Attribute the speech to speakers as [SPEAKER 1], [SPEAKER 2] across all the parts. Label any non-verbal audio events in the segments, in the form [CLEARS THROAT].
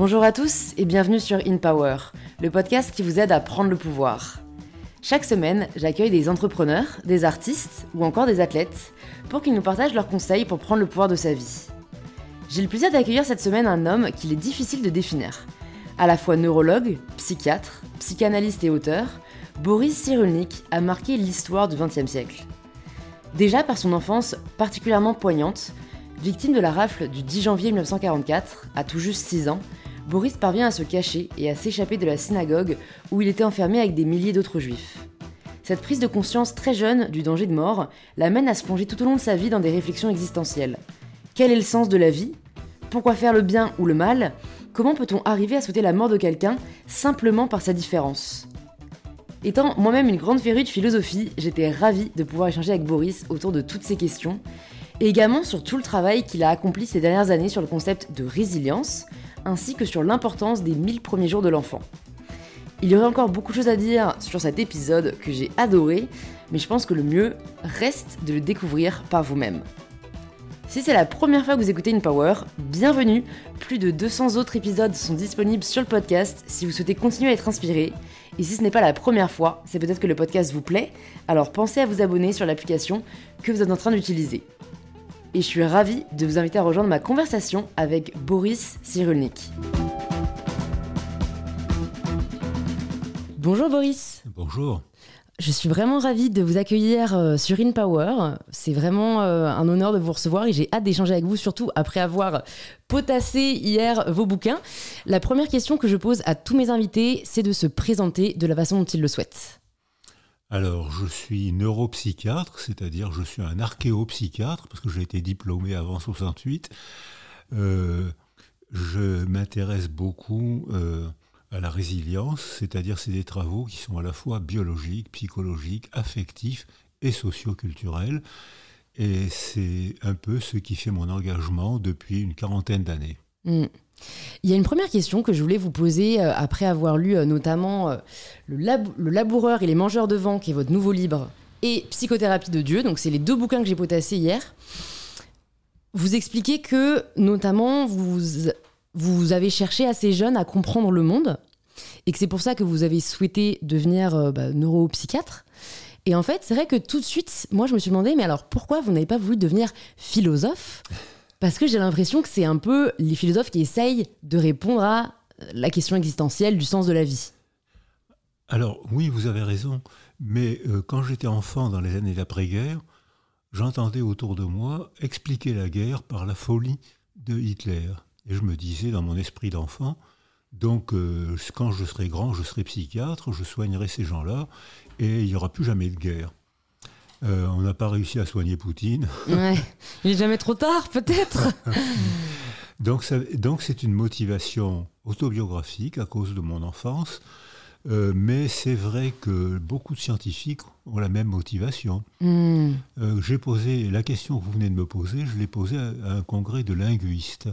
[SPEAKER 1] Bonjour à tous et bienvenue sur In Power, le podcast qui vous aide à prendre le pouvoir. Chaque semaine, j'accueille des entrepreneurs, des artistes ou encore des athlètes pour qu'ils nous partagent leurs conseils pour prendre le pouvoir de sa vie. J'ai le plaisir d'accueillir cette semaine un homme qu'il est difficile de définir. À la fois neurologue, psychiatre, psychanalyste et auteur, Boris Cyrulnik a marqué l'histoire du XXe siècle. Déjà par son enfance particulièrement poignante, victime de la rafle du 10 janvier 1944, à tout juste 6 ans, Boris parvient à se cacher et à s'échapper de la synagogue où il était enfermé avec des milliers d'autres juifs. Cette prise de conscience très jeune du danger de mort l'amène à se plonger tout au long de sa vie dans des réflexions existentielles. Quel est le sens de la vie? Pourquoi faire le bien ou le mal? Comment peut-on arriver à souhaiter la mort de quelqu'un simplement par sa différence? Étant moi-même une grande férue de philosophie, j'étais ravie de pouvoir échanger avec Boris autour de toutes ces questions, et également sur tout le travail qu'il a accompli ces dernières années sur le concept de résilience, ainsi que sur l'importance des 1000 premiers jours de l'enfant. Il y aurait encore beaucoup de choses à dire sur cet épisode que j'ai adoré, mais je pense que le mieux reste de le découvrir par vous-même. Si c'est la première fois que vous écoutez une Power, bienvenue Plus de 200 autres épisodes sont disponibles sur le podcast si vous souhaitez continuer à être inspiré. Et si ce n'est pas la première fois, c'est peut-être que le podcast vous plaît, alors pensez à vous abonner sur l'application que vous êtes en train d'utiliser et je suis ravie de vous inviter à rejoindre ma conversation avec Boris Cyrulnik. Bonjour Boris.
[SPEAKER 2] Bonjour.
[SPEAKER 1] Je suis vraiment ravie de vous accueillir euh, sur InPower. C'est vraiment euh, un honneur de vous recevoir et j'ai hâte d'échanger avec vous, surtout après avoir potassé hier vos bouquins. La première question que je pose à tous mes invités, c'est de se présenter de la façon dont ils le souhaitent.
[SPEAKER 2] Alors, je suis neuropsychiatre, c'est-à-dire je suis un archéopsychiatre, parce que j'ai été diplômé avant 68. Euh, je m'intéresse beaucoup euh, à la résilience, c'est-à-dire c'est des travaux qui sont à la fois biologiques, psychologiques, affectifs et socioculturels. Et c'est un peu ce qui fait mon engagement depuis une quarantaine d'années.
[SPEAKER 1] Mm. Il y a une première question que je voulais vous poser euh, après avoir lu euh, notamment euh, le, Laboureur et les Mangeurs de vent, qui est votre nouveau livre, et Psychothérapie de Dieu. Donc, c'est les deux bouquins que j'ai potassés hier. Vous expliquez que, notamment, vous, vous avez cherché assez jeune à comprendre le monde et que c'est pour ça que vous avez souhaité devenir bah, neuropsychiatre. Et en fait, c'est vrai que tout de suite, moi, je me suis demandé, mais alors pourquoi vous n'avez pas voulu devenir philosophe? Parce que j'ai l'impression que c'est un peu les philosophes qui essayent de répondre à la question existentielle du sens de la vie.
[SPEAKER 2] Alors oui, vous avez raison, mais euh, quand j'étais enfant dans les années d'après-guerre, j'entendais autour de moi expliquer la guerre par la folie de Hitler. Et je me disais dans mon esprit d'enfant, donc euh, quand je serai grand, je serai psychiatre, je soignerai ces gens-là, et il n'y aura plus jamais de guerre. Euh, on n'a pas réussi à soigner Poutine. [LAUGHS]
[SPEAKER 1] Ouais. Il n'est jamais trop tard, peut-être. [LAUGHS]
[SPEAKER 2] donc, c'est une motivation autobiographique à cause de mon enfance. Euh, mais c'est vrai que beaucoup de scientifiques ont la même motivation. Hmm. Euh, j'ai posé la question que vous venez de me poser, je l'ai posée à, à, un congrès de linguistes.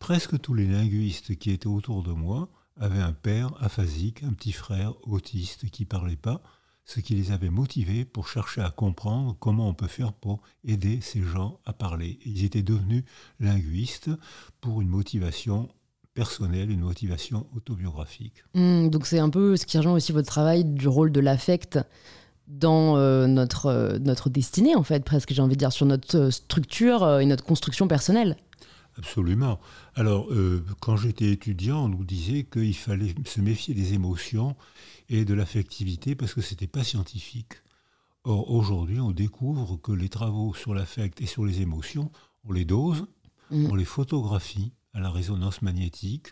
[SPEAKER 2] Presque tous les linguistes qui étaient autour de moi avaient un père aphasique, un petit frère autiste qui ne parlait pas ce qui les avait motivés pour chercher à comprendre comment on peut faire pour aider ces gens à parler. Ils étaient devenus linguistes pour une motivation personnelle, une motivation autobiographique.
[SPEAKER 1] Hmm, donc c'est un peu ce qui rejoint aussi votre travail du rôle de l'affect dans euh, notre, euh, notre destinée, en fait, presque, j'ai envie de dire, sur notre euh, structure et notre construction personnelle.
[SPEAKER 2] Absolument. Alors, quand j'étais étudiant, on nous disait qu'il fallait se méfier des émotions et de l'affectivité parce que ce n'était pas scientifique. Or, aujourd'hui, on découvre que les travaux sur l'affect et sur les émotions, on les dose, mm. on les photographie à la résonance magnétique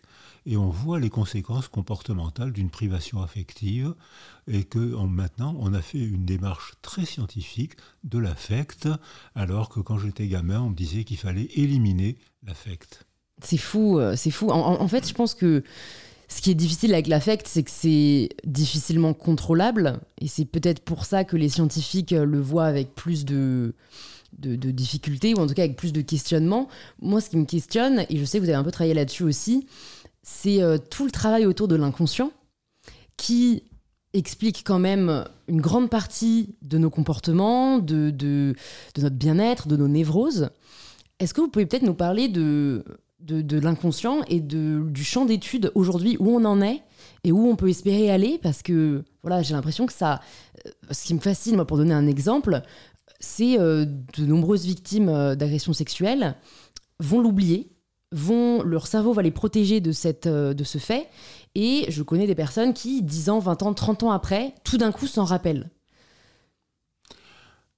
[SPEAKER 2] et on voit les conséquences comportementales d'une privation affective et que maintenant on a fait une démarche très scientifique de l'affect alors que quand j'étais gamin on me disait qu'il fallait éliminer l'affect.
[SPEAKER 1] C'est fou, euh, c'est fou. en, fait, je pense que ce qui est difficile avec l'affect, c'est que c'est difficilement contrôlable. Et c'est peut-être pour ça que les scientifiques le voient avec plus de, de, difficultés, ou en tout cas avec plus de questionnements. Moi, ce qui me questionne, et je sais que vous avez un peu travaillé là-dessus aussi, c'est euh, tout le travail autour de l'inconscient qui explique quand même une grande partie de nos comportements, de, de notre bien-être, de nos névroses. Est-ce que vous pouvez peut-être nous parler de de, l'inconscient et de, du champ d'études aujourd'hui où on en est et où on peut espérer aller parce que voilà j'ai l'impression que ça euh, ce qui me fascine moi pour donner un exemple c'est euh, de nombreuses victimes euh, d'agressions sexuelles vont l'oublier vont leur cerveau va les protéger de cette de ce fait et je connais des personnes qui 10 ans 20 ans 30 ans après tout d'un coup s'en rappellent.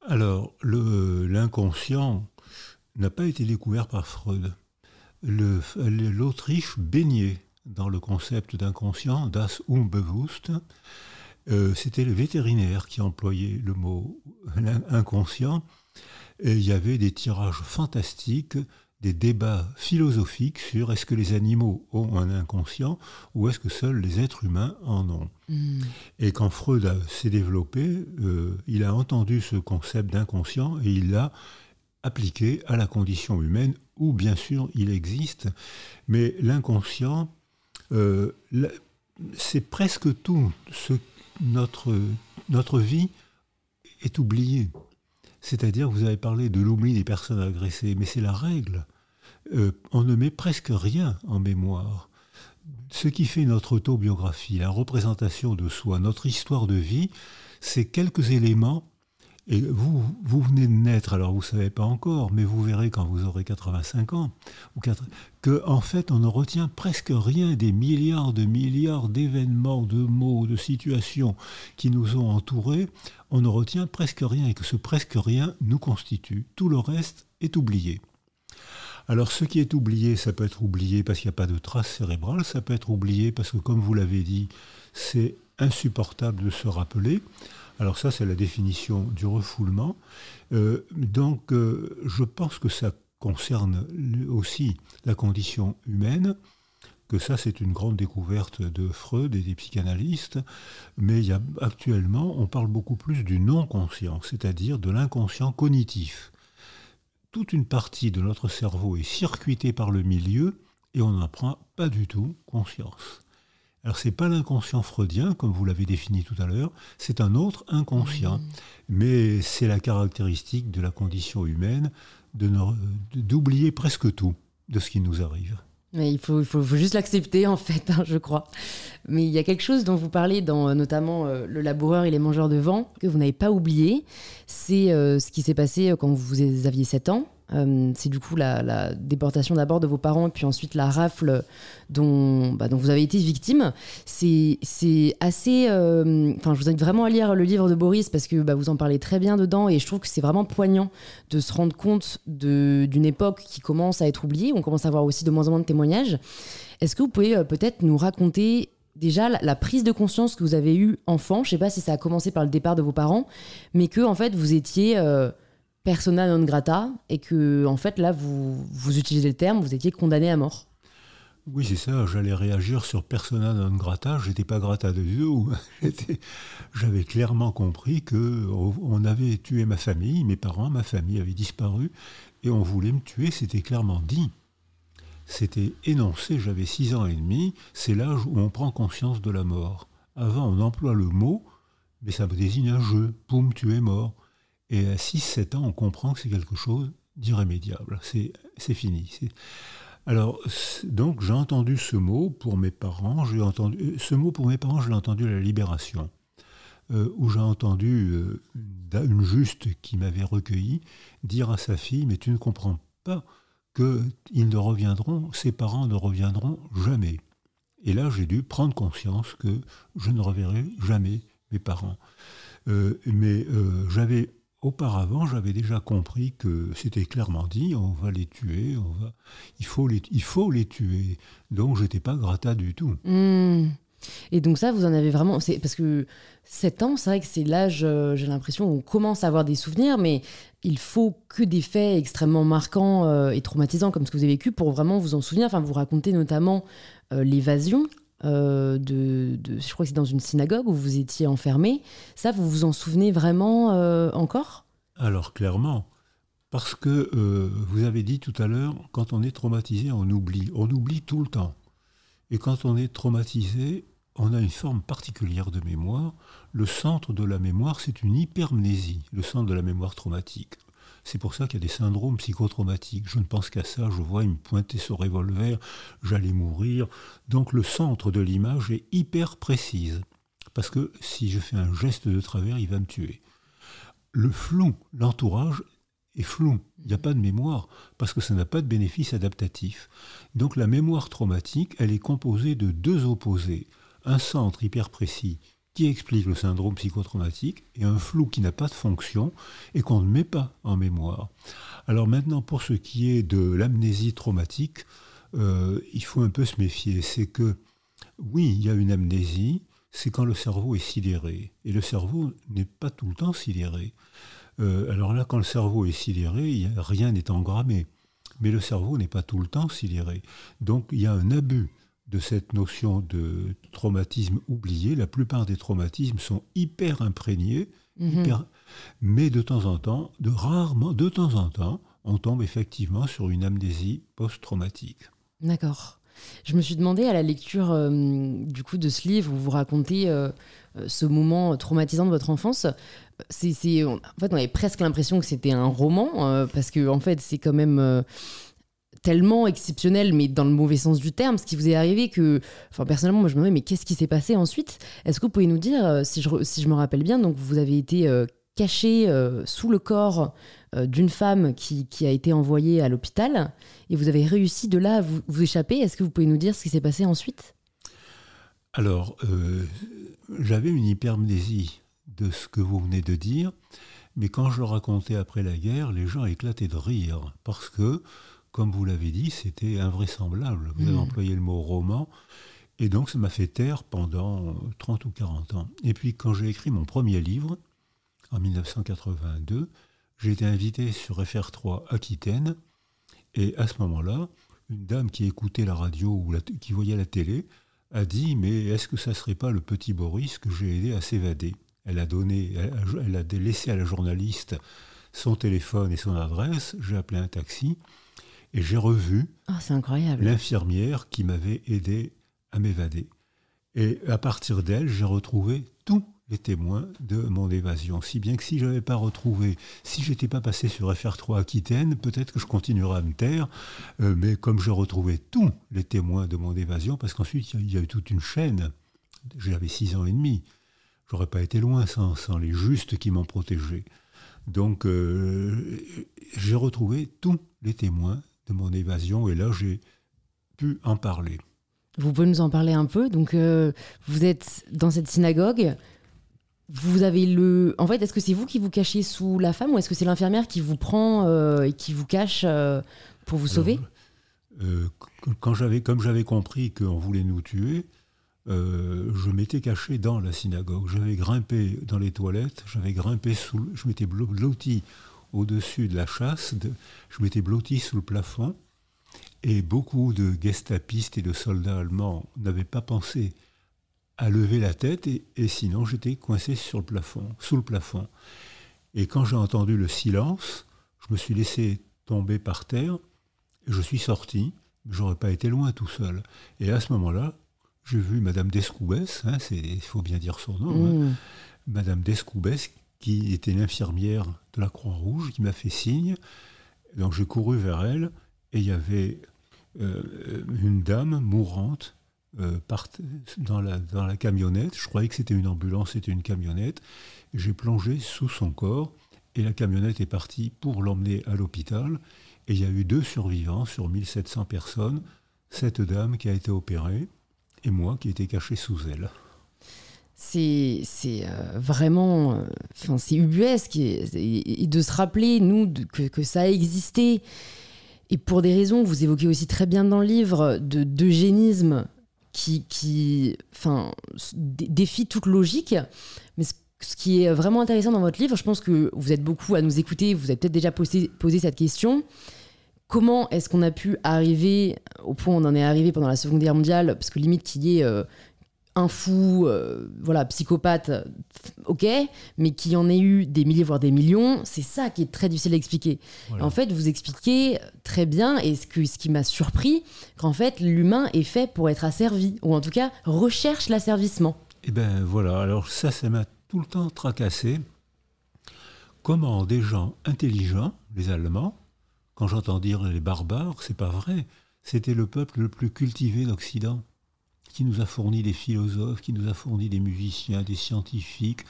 [SPEAKER 2] Alors l'inconscient n'a pas été découvert par Freud l'Autriche baignait dans le concept d'inconscient, das Unbewusst. Euh, c'était le vétérinaire qui employait le mot inconscient. Et il y avait des tirages fantastiques, des débats philosophiques sur est-ce que les animaux ont un inconscient ou est-ce que seuls les êtres humains en ont. Hmm. Et quand Freud s'est développé, euh, il a entendu ce concept d'inconscient et il l'a appliqué à la condition humaine où bien sûr il existe, mais l'inconscient, euh, c'est presque tout. Ce, notre, notre vie est oubliée. C'est-à-dire, vous avez parlé de l'oubli des personnes agressées, mais c'est la règle. Euh, on ne met presque rien en mémoire. Ce qui fait notre autobiographie, la représentation de soi, notre histoire de vie, c'est quelques éléments et vous, vous venez de naître, alors vous ne savez pas encore, mais vous verrez quand vous aurez 85 ans, ou 4, que en fait on ne retient presque rien des milliards de milliards d'événements, de mots, de situations qui nous ont entourés, on ne retient presque rien et que ce presque rien nous constitue. Tout le reste est oublié. Alors ce qui est oublié, ça peut être oublié parce qu'il n'y a pas de trace cérébrale, ça peut être oublié parce que comme vous l'avez dit, c'est insupportable de se rappeler. Alors ça, c'est la définition du refoulement. Euh, donc, euh, je pense que ça concerne aussi la condition humaine, que ça, c'est une grande découverte de Freud et des psychanalystes, mais actuellement, on parle beaucoup plus du non-conscient, c'est-à-dire de l'inconscient cognitif. Toute une partie de notre cerveau est circuitée par le milieu et on n'en prend pas du tout conscience. Alors c'est pas l'inconscient freudien, comme vous l'avez défini tout à l'heure, c'est un autre inconscient. Mmh. Mais c'est la caractéristique de la condition humaine d'oublier presque tout de ce qui nous arrive.
[SPEAKER 1] Mais il faut, faut, juste l'accepter en fait, hein, je crois. Mais il y a quelque chose dont vous parlez dans euh, notamment euh, Le laboureur et les mangeurs de vent que vous n'avez pas oublié. C'est euh, ce qui s'est passé quand vous aviez 7 ans. Euh, c'est du coup la, déportation d'abord de vos parents et puis ensuite la rafle dont, bah, vous avez été victime. C'est assez. Euh, enfin, je vous invite vraiment à lire le livre de Boris parce que bah, vous en parlez très bien dedans et je trouve que c'est vraiment poignant de se rendre compte d'une époque qui commence à être oubliée. On commence à avoir aussi de moins en moins de témoignages. Est-ce que vous pouvez euh, peut-être nous raconter déjà la, prise de conscience que vous avez eue enfant? Je ne sais pas si ça a commencé par le départ de vos parents, mais que en fait vous étiez persona non grata et que en fait là vous, vous utilisez le terme, vous étiez condamné à mort.
[SPEAKER 2] Oui, c'est ça, j'allais réagir sur persona non grata, j'étais pas grata de [LAUGHS] tout. J'avais clairement compris que on avait tué ma famille, mes parents, ma famille avait disparu et on voulait me tuer, c'était clairement dit. C'était énoncé, j'avais six ans et demi, c'est l'âge où on prend conscience de la mort. Avant, on emploie le mot, mais ça me désigne un jeu. Poum, tu es mort. Et à 6-7 ans, on comprend que c'est quelque chose d'irrémédiable. C'est fini. Alors, donc, j'ai entendu ce mot pour mes parents. Entendu euh, ce mot pour mes parents. Je l'ai entendu à la Libération, euh, où j'ai entendu euh, une juste qui m'avait recueilli dire à sa fille "Mais tu ne comprends pas que ils ne reviendront, ses parents ne reviendront jamais." Et là, j'ai dû prendre conscience que je ne reverrai jamais mes parents. mais j'avais Auparavant, j'avais déjà compris que c'était clairement dit, on va les tuer, on va, il, faut les, il faut les tuer. Donc, j'étais pas grata du tout.
[SPEAKER 1] Hmm. Et donc ça, vous en avez vraiment... Parce que 7 ans, c'est vrai que c'est l'âge, euh, j'ai l'impression, où on commence à avoir des souvenirs, mais il faut que des faits extrêmement marquants euh, et traumatisants comme ce que vous avez vécu pour vraiment vous en souvenir. Enfin, vous racontez notamment euh, l'évasion euh, de, je crois que c'est dans une synagogue où vous étiez enfermé. Ça, vous vous en souvenez vraiment euh, encore?
[SPEAKER 2] Alors clairement, parce que euh, vous avez dit tout à l'heure, quand on est traumatisé, on oublie. On oublie tout le temps. Et quand on est traumatisé, on a une forme particulière de mémoire. Le centre de la mémoire, c'est une hypermnésie, le centre de la mémoire traumatique. C'est pour ça qu'il y a des syndromes psychotraumatiques. Je ne pense qu'à ça, je vois, il me pointer ce revolver, j'allais mourir. Donc le centre de l'image est hyper précise. Parce que si je fais un geste de travers, il va me tuer. Le flou, l'entourage est flou. Il n'y a pas de mémoire, parce que ça n'a pas de bénéfice adaptatif. Donc la mémoire traumatique, elle est composée de deux opposés. Un centre hyper précis qui explique le syndrome psychotraumatique et un flou qui n'a pas de fonction et qu'on ne met pas en mémoire. Alors maintenant, pour ce qui est de l'amnésie traumatique, euh, il faut un peu se méfier. C'est que, oui, il y a une amnésie, c'est quand le cerveau est sidéré. Et le cerveau n'est pas tout le temps sidéré. Euh, alors là, quand le cerveau est sidéré, rien n'est engrammé. Mais le cerveau n'est pas tout le temps sidéré. Donc il y a un abus de cette notion de traumatisme oublié. La plupart des traumatismes sont hyper imprégnés, mhm. mais de temps en temps, de rarement, de temps en temps, on tombe effectivement sur une amnésie post-traumatique.
[SPEAKER 1] D'accord. Je me suis demandé à la lecture euh, du coup de ce livre où vous racontez euh, euh, ce moment traumatisant de votre enfance. C'est, en fait, on avait presque l'impression que c'était un roman parce que en fait, c'est quand même tellement exceptionnel, mais dans le mauvais sens du terme, ce qui vous est arrivé que, enfin personnellement, moi je me demandais, mais qu'est-ce qui s'est passé ensuite? Est-ce que vous pouvez nous dire, si je, si je me rappelle bien, donc vous avez été caché sous le corps d'une femme qui, qui, a été envoyée à l'hôpital et vous avez réussi de là à vous, vous échapper? Est-ce que vous pouvez nous dire ce qui s'est passé ensuite?
[SPEAKER 2] Alors, euh, j'avais une hypermnésie de ce que vous venez de dire, mais quand je le racontais après la guerre, les gens éclataient de rire, parce que, comme vous l'avez dit, c'était invraisemblable. Vous avez hmm. employé le mot roman, et donc ça m'a fait taire pendant 30 ou 40 ans. Et puis quand j'ai écrit mon premier livre, en 1982, j'ai été invité sur FR3 Aquitaine, et à ce moment-là, une dame qui écoutait la radio ou qui voyait la télé a dit Mais est-ce que ça ne serait pas le petit Boris que j'ai aidé à s'évader? Elle a donné, elle a, laissé à la journaliste son téléphone et son adresse. J'ai appelé un taxi et j'ai revu
[SPEAKER 1] oh,
[SPEAKER 2] l'infirmière qui m'avait aidé à m'évader. Et à partir d'elle, j'ai retrouvé tout les témoins de mon évasion. Si bien que si je n'avais pas retrouvé, si j'étais pas passé sur FR3 Aquitaine, peut-être que je continuerais à me taire, euh, mais comme j'ai retrouvé tous les témoins de mon évasion, parce qu'ensuite il y a eu toute une chaîne, j'avais six ans et demi, j'aurais pas été loin sans, sans les justes qui m'ont protégé. Donc euh, j'ai retrouvé tous les témoins de mon évasion, et là j'ai pu en parler.
[SPEAKER 1] Vous pouvez nous en parler un peu Donc, euh, vous êtes dans cette synagogue, vous avez le. En fait, est-ce que c'est vous qui vous cachez sous la femme ou est-ce que c'est l'infirmière qui vous prend euh, et qui vous cache euh, pour vous sauver?
[SPEAKER 2] Quand j'avais, Comme j'avais compris qu'on voulait nous tuer, je m'étais caché dans la synagogue. J'avais grimpé dans les toilettes, j'avais grimpé sous. Je m'étais blotti au-dessus de la chasse, je m'étais blotti sous le plafond. Et beaucoup de gestapistes et de soldats allemands n'avaient pas pensé à lever la tête et, sinon j'étais coincé sur le plafond, sous le plafond. Et quand j'ai entendu le silence, je me suis laissé tomber par terre et je suis sorti. J'aurais pas été loin tout seul. Et à ce moment-là, j'ai vu Madame Descoubès, hein, il faut bien dire son nom, hein, mmh. Madame Descoubès, qui était l'infirmière de la Croix-Rouge, qui m'a fait signe. Donc j'ai couru vers elle et il y avait euh, une dame mourante euh, dans, la, camionnette. Je croyais que c'était une ambulance, c'était une camionnette. J'ai plongé sous son corps et la camionnette est partie pour l'emmener à l'hôpital. Et il y a eu deux survivants sur 1700 personnes. Cette dame qui a été opérée et moi qui étais caché sous elle.
[SPEAKER 1] C'est euh, vraiment. Euh, enfin, c'est ubuesque. Et, de se rappeler, nous, que, que, ça a existé. Et pour des raisons, vous évoquez aussi très bien dans le livre, d'eugénisme qui, qui enfin, défie toute logique. Mais ce, qui est vraiment intéressant dans votre livre, je pense que vous êtes beaucoup à nous écouter, vous avez peut-être déjà posé, posé cette question. Comment est-ce qu'on a pu arriver au point où on en est arrivé pendant la Seconde Guerre mondiale Parce que limite qu'il y ait euh, un fou, euh, voilà, psychopathe, ok, mais qui en ait eu des milliers, voire des millions, c'est ça qui est très difficile à expliquer. En fait, vous expliquez très bien, et ce, que, ce qui m'a surpris, qu'en fait, l'humain est fait pour être asservi, ou en tout cas, recherche l'asservissement.
[SPEAKER 2] Eh ben voilà, alors ça, ça m'a tout le temps tracassé. comment des gens intelligents, les Allemands, quand j'entends dire les barbares, c'est pas vrai, c'était le peuple le plus cultivé d'Occident, qui nous a fourni des philosophes, qui nous a fourni des musiciens, des scientifiques.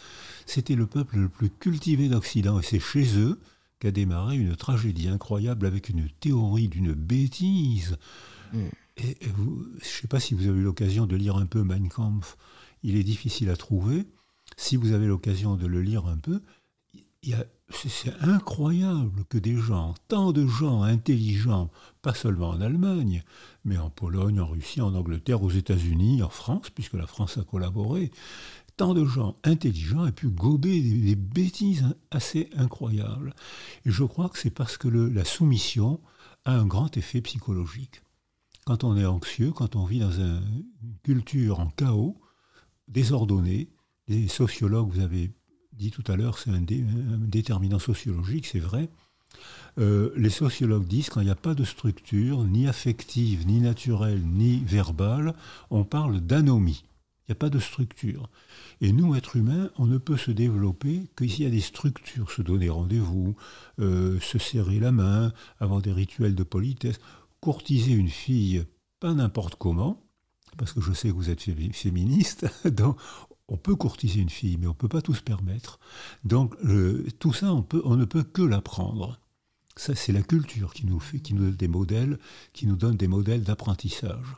[SPEAKER 2] C'était le peuple le plus cultivé d'Occident, et c'est chez eux qu'a démarré une tragédie incroyable avec une théorie d'une bêtise. Mm. Et, je ne sais pas si vous avez eu l'occasion de lire un peu Mein Kampf. Il est difficile à trouver. Si vous avez l'occasion de le lire un peu, c'est incroyable que des gens, tant de gens intelligents, pas seulement en Allemagne, mais en Pologne, en Russie, en Angleterre, aux États-Unis, en France, puisque la France a collaboré, tant de gens intelligents aient pu gober des, bêtises assez incroyables. Et je crois que c'est parce que la soumission a un grand effet psychologique. Quand on est anxieux, quand on vit dans une culture en chaos, désordonnée, les sociologues, vous avez dit tout à l'heure, c'est un, déterminant sociologique, c'est vrai. Euh, les sociologues disent qu'il n'y a pas de structure, ni affective, ni naturelle, ni verbale, on parle d'anomie. Il n'y a pas de structure. Et nous, êtres humains, on ne peut se développer que s'il y a des structures, se donner rendez-vous, euh, se serrer la main, avoir des rituels de politesse, courtiser une fille, pas n'importe comment, parce que je sais que vous êtes féministe, [LAUGHS] donc on peut courtiser une fille, mais on ne peut pas tout se permettre. Donc tout ça, on, ne peut que l'apprendre. Ça, c'est la culture qui nous fait, qui nous donne des modèles, qui nous donne des modèles d'apprentissage.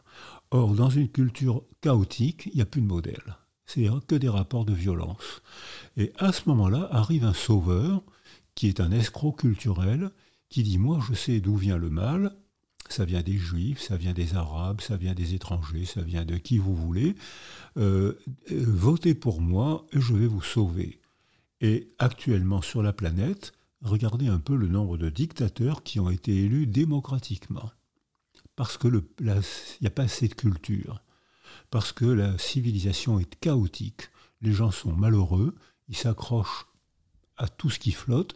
[SPEAKER 2] Or, dans une culture chaotique, il n'y a plus de modèles. C'est-à-dire que des rapports de violence. Et à ce moment-là, arrive un sauveur, qui est un escroc culturel, qui dit Moi, je sais d'où vient le mal, ça vient des juifs, ça vient des arabes, ça vient des étrangers, ça vient de qui vous voulez. Euh, euh, votez pour moi et je vais vous sauver. Et actuellement sur la planète, regardez un peu le nombre de dictateurs qui ont été élus démocratiquement. Parce qu'il n'y a pas assez de culture. Parce que la civilisation est chaotique. Les gens sont malheureux, ils s'accrochent à tout ce qui flotte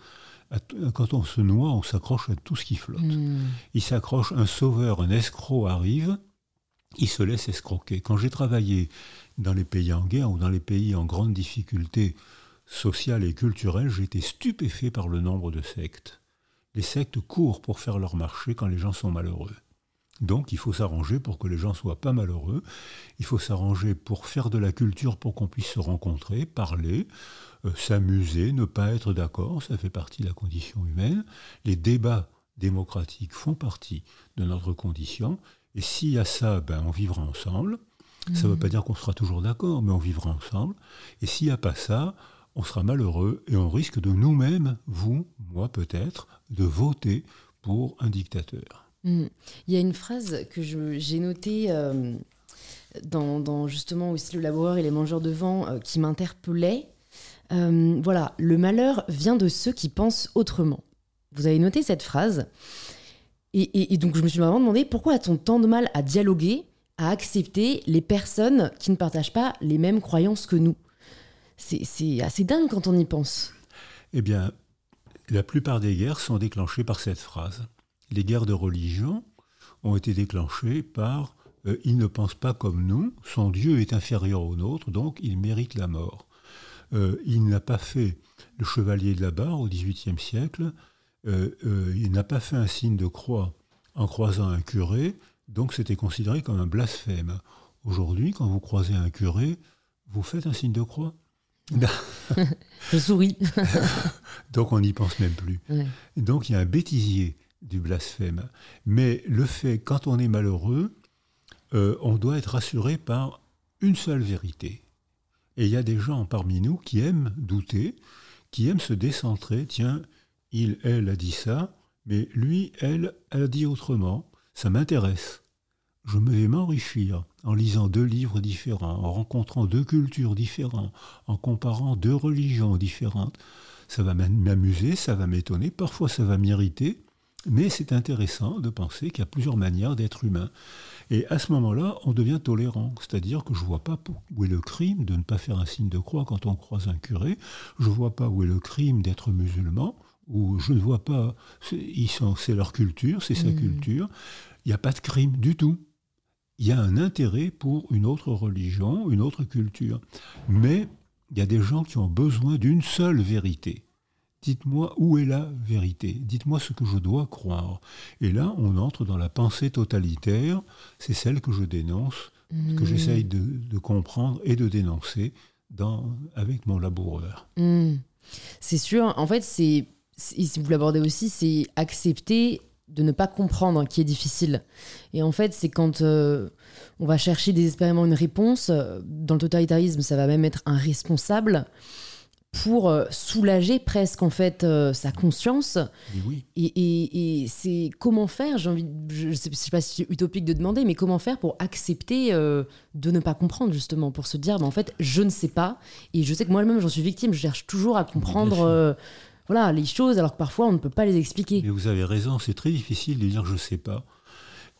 [SPEAKER 2] quand on se noie, on s'accroche à tout ce qui flotte. Hmm. Il s'accroche, un sauveur, un escroc arrive, il se laisse escroquer. Quand j'ai travaillé dans les pays en guerre ou dans les pays en grande difficulté sociale et culturelle, j'ai été stupéfait par le nombre de sectes. Les sectes courent pour faire leur marché quand les gens sont malheureux. Donc il faut s'arranger pour que les gens soient pas malheureux. Il faut s'arranger pour faire de la culture pour qu'on puisse se rencontrer, parler, s'amuser, ne pas être d'accord. Ça fait partie de la condition humaine. Les débats démocratiques font partie de notre condition. Et s'il y a ça, ben, on vivra ensemble. Ça ne veut mmh. pas dire qu'on sera toujours d'accord, mais on vivra ensemble. Et s'il n'y a pas ça, on sera malheureux et on risque de nous-mêmes, vous, moi peut-être, de voter pour un dictateur.
[SPEAKER 1] Mm. Il y a une phrase que j'ai notée euh, dans, justement aussi le laboureur et les mangeurs de vent euh, qui m'interpellait. Euh, voilà, le malheur vient de ceux qui pensent autrement. Vous avez noté cette phrase. Et, donc je me suis vraiment demandé pourquoi a-t-on tant de mal à dialoguer, à accepter les personnes qui ne partagent pas les mêmes croyances que nous? C'est assez dingue quand on y pense.
[SPEAKER 2] Eh bien, la plupart des guerres sont déclenchées par cette phrase les guerres de religion ont été déclenchées par euh, il ne pense pas comme nous, son Dieu est inférieur au nôtre, donc il mérite la mort. Euh, il n'a pas fait le chevalier de la barre au XVIIIe siècle, euh, il n'a pas fait un signe de croix en croisant un curé, donc c'était considéré comme un blasphème. Aujourd'hui, quand vous croisez un curé, vous faites un signe de croix
[SPEAKER 1] Je souris. [LAUGHS]
[SPEAKER 2] donc on n'y pense même plus. Donc il y a un bêtisier du blasphème. Mais le fait, quand on est malheureux, euh, on doit être rassuré par une seule vérité. Et il y a des gens parmi nous qui aiment douter, qui aiment se décentrer. Tiens, il, elle a dit ça, mais lui, elle, a dit autrement. Ça m'intéresse. Je vais m'enrichir en lisant deux livres différents, en rencontrant deux cultures différentes, en comparant deux religions différentes. Ça va m'amuser, ça va m'étonner, parfois ça va m'irriter, mais c'est intéressant de penser qu'il y a plusieurs manières d'être humain. Et à ce moment-là, on devient tolérant. C'est-à-dire que je ne vois pas où est le crime de ne pas faire un signe de croix quand on croise un curé. Je ne vois pas où est le crime d'être musulman. Ou je ne vois pas. C'est leur culture, c'est sa mmh. culture. Il n'y a pas de crime du tout. Il y a un intérêt pour une autre religion, une autre culture. Mais il y a des gens qui ont besoin d'une seule vérité. Dites-moi où est la vérité. Dites-moi ce que je dois croire. Et là, on entre dans la pensée totalitaire. C'est celle que je dénonce, que mmh. j'essaye de, comprendre et de dénoncer dans, avec mon laboureur.
[SPEAKER 1] Mmh. C'est sûr. En fait, c'est, si vous l'abordez aussi, c'est accepter de ne pas comprendre qui est difficile. Et en fait, c'est quand euh, on va chercher désespérément une réponse. Euh, dans le totalitarisme, ça va même être un responsable pour euh, soulager presque en fait euh, sa conscience. Et, c'est comment faire, j'ai envie, je ne sais, pas si c'est utopique de demander, mais comment faire pour accepter euh, de ne pas comprendre justement, pour se dire, ben, en fait, je ne sais pas. Et je sais que moi-même, j'en suis victime, je cherche toujours à comprendre voilà, les choses, alors que parfois, on ne peut pas les expliquer.
[SPEAKER 2] Mais vous avez raison, c'est très difficile de dire je ne sais pas.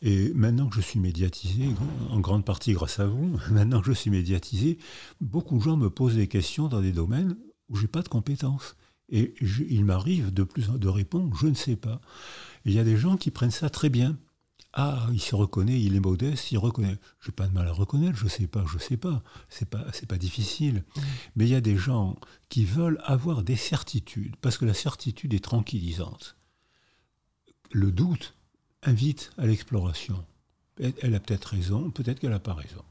[SPEAKER 2] Et maintenant que je suis médiatisé, en grande partie grâce à vous, [LAUGHS] maintenant que je suis médiatisé, beaucoup de gens me posent des questions dans des domaines où j'ai pas de compétences. Et il m'arrive de plus de répondre, je ne sais pas. il y a des gens qui prennent ça très bien. Ah, il se reconnaît, il est modeste, il reconnaît. Je n'ai pas de mal à reconnaître, je ne sais pas, je ne sais pas. C'est pas, c'est pas difficile. Mmh. Mais il y a des gens qui veulent avoir des certitudes, parce que la certitude est tranquillisante. Le doute invite à l'exploration. Elle a peut-être raison, peut-être qu'elle n'a pas raison.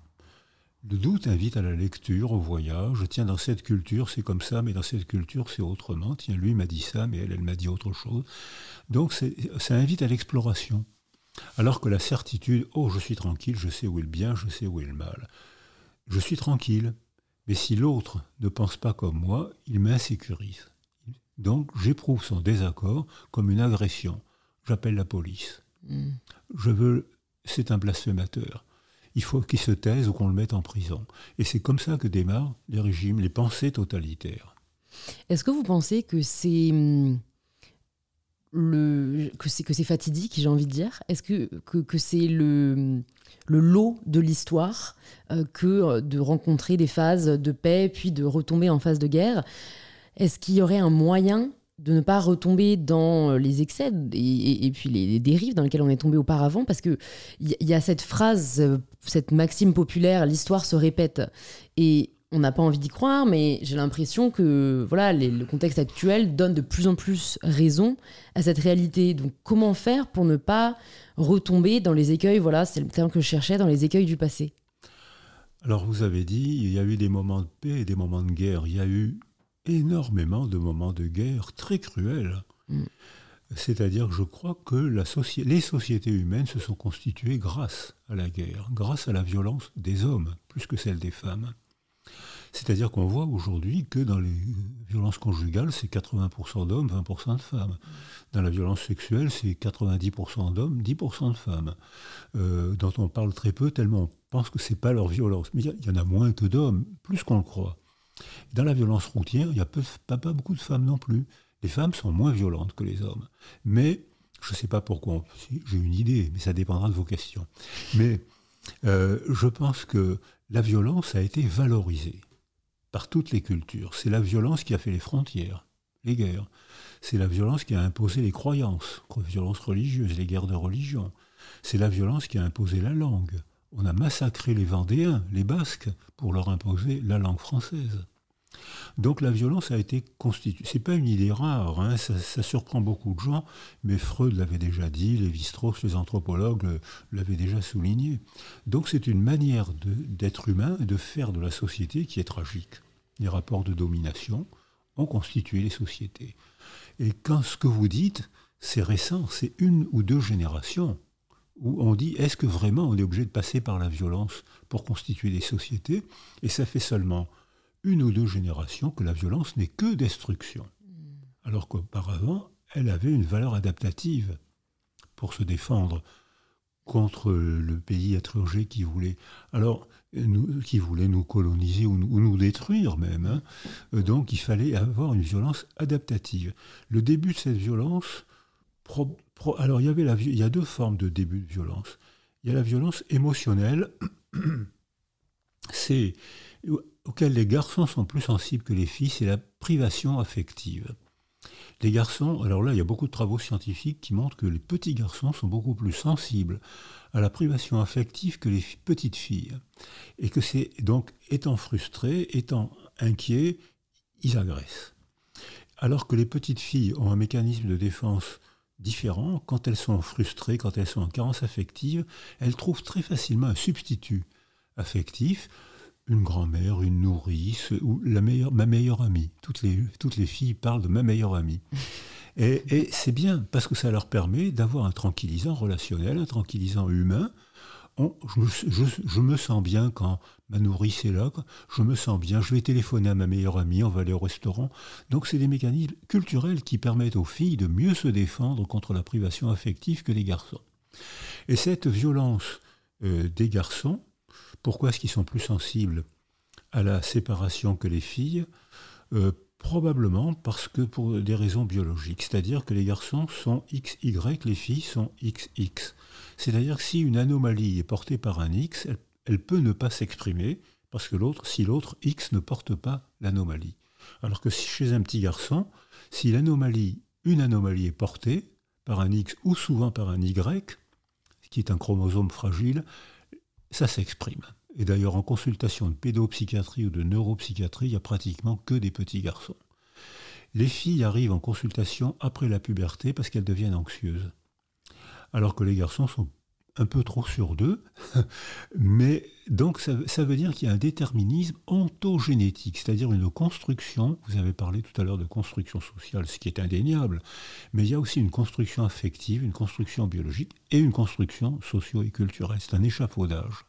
[SPEAKER 2] Le doute invite à la lecture, au voyage? Tiens, dans cette culture, c'est comme ça, mais dans cette culture, c'est autrement. Tiens, lui m'a dit ça, mais elle, elle m'a dit autre chose. Donc, ça invite à l'exploration. Alors que la certitude, oh, je suis tranquille, je sais où est le bien, je sais où est le mal. Je suis tranquille, mais si l'autre ne pense pas comme moi, il m'insécurise. Donc, j'éprouve son désaccord comme une agression. J'appelle la police. Hmm. Je veux, c'est un blasphémateur il faut qu'il se taise ou qu'on le mette en prison. Et c'est comme ça que démarrent les régimes, les pensées totalitaires.
[SPEAKER 1] Est-ce que vous pensez que c'est hum, le que c'est que c'est fatidique, j'ai envie de dire? Est-ce que, que, c'est le le lot de l'histoire euh, que euh, de rencontrer des phases de paix puis de retomber en phase de guerre? Est-ce qu'il y aurait un moyen de ne pas retomber dans euh, les excès et, puis les, dérives dans lesquelles on est tombé auparavant, parce que il y, a cette phrase, euh, cette maxime populaire, l'histoire se répète, et on n'a pas envie d'y croire, mais j'ai l'impression que voilà, le contexte actuel donne de plus en plus raison à cette réalité. Donc, comment faire pour ne pas retomber dans les écueils Voilà, c'est le terme que je cherchais, dans les écueils du passé?
[SPEAKER 2] Alors, vous avez dit, il y a eu des moments de paix et des moments de guerre. Il y a eu énormément de moments de guerre très cruels. Mm. C'est-à-dire que je crois que la les sociétés humaines se sont constituées grâce à la guerre, grâce à la violence des hommes, plus que celle des femmes. C'est-à-dire qu'on voit aujourd'hui que dans les violences conjugales, c'est 80% d'hommes, 20% de femmes. Dans la violence sexuelle, c'est 90% d'hommes, 10% de femmes, euh, dont on parle très peu tellement on pense que ce n'est pas leur violence. Mais il y, en a moins que d'hommes, plus qu'on le croit. Dans la violence routière, il n'y a pas, beaucoup de femmes non plus. Les femmes sont moins violentes que les hommes. Mais, je ne sais pas pourquoi, j'ai une idée, mais ça dépendra de vos questions. Mais euh, je pense que la violence a été valorisée par toutes les cultures. C'est la violence qui a fait les frontières, les guerres. C'est la violence qui a imposé les croyances, les violences religieuses, les guerres de religion. C'est la violence qui a imposé la langue. On a massacré les Vendéens, les Basques, pour leur imposer la langue française. Donc la violence a été constituée. C'est pas une idée rare, hein, ça, surprend beaucoup de gens, mais Freud l'avait déjà dit, Lévi-Strauss, les anthropologues l'avaient déjà souligné. Donc c'est une manière d'être humain et de faire de la société qui est tragique. Les rapports de domination ont constitué les sociétés. Et quand ce que vous dites, c'est récent, c'est une ou deux générations où on dit est-ce que vraiment on est obligé de passer par la violence pour constituer des sociétés? Et ça fait seulement une ou deux générations que la violence n'est que destruction. Alors qu'auparavant, elle avait une valeur adaptative pour se défendre contre le pays étranger qui voulait, alors, nous, qui voulait nous coloniser ou nous, détruire même. Hein. Donc il fallait avoir une violence adaptative. Le début de cette violence, alors il y, avait la, il y a deux formes de début de violence. Il y a la violence émotionnelle, [CLEARS THROAT] c'est auquel les garçons sont plus sensibles que les filles, c'est la privation affective. Les garçons, alors là, il y a beaucoup de travaux scientifiques qui montrent que les petits garçons sont beaucoup plus sensibles à la privation affective que les petites filles. Et que c'est donc, étant frustrés, étant inquiets, ils agressent. alors que les petites filles ont un mécanisme de défense différent. Quand elles sont frustrées, quand elles sont en carence affective, elles trouvent très facilement un substitut affectif, une grand-mère, une nourrice ou la meilleure, ma meilleure amie. Toutes les, toutes les filles parlent de ma meilleure amie. [LAUGHS] Et, c'est bien parce que ça leur permet d'avoir un tranquillisant relationnel, un tranquillisant humain. je, me sens bien quand ma nourrice est là, je me sens bien, je vais téléphoner à ma meilleure amie, on va aller au restaurant. Donc c'est des mécanismes culturels qui permettent aux filles de mieux se défendre contre la privation affective que les garçons. Et cette violence euh, des garçons, pourquoi est-ce qu'ils sont plus sensibles à la séparation que les filles? Euh, Probablement parce que pour des raisons biologiques, c'est-à-dire que les garçons sont XY, les filles sont XX. C'est-à-dire que si une anomalie est portée par un X, elle, peut ne pas s'exprimer parce que si l'autre X ne porte pas l'anomalie. Alors que chez un petit garçon, si l'anomalie, une anomalie est portée par un X ou souvent par un Y, qui est un chromosome fragile, ça s'exprime. Et d'ailleurs, en consultation de pédopsychiatrie ou de neuropsychiatrie, il n'y a pratiquement que des petits garçons. Les filles arrivent en consultation après la puberté parce qu'elles deviennent anxieuses. Alors que les garçons sont un peu trop sur d'eux. [LAUGHS] Mais donc ça, ça veut dire qu'il y a un déterminisme ontogénétique, c'est-à-dire une construction, vous avez parlé tout à l'heure de construction sociale, ce qui est indéniable, mais il y a aussi une construction affective, une construction biologique et une construction socio et culturelle. C'est un échafaudage.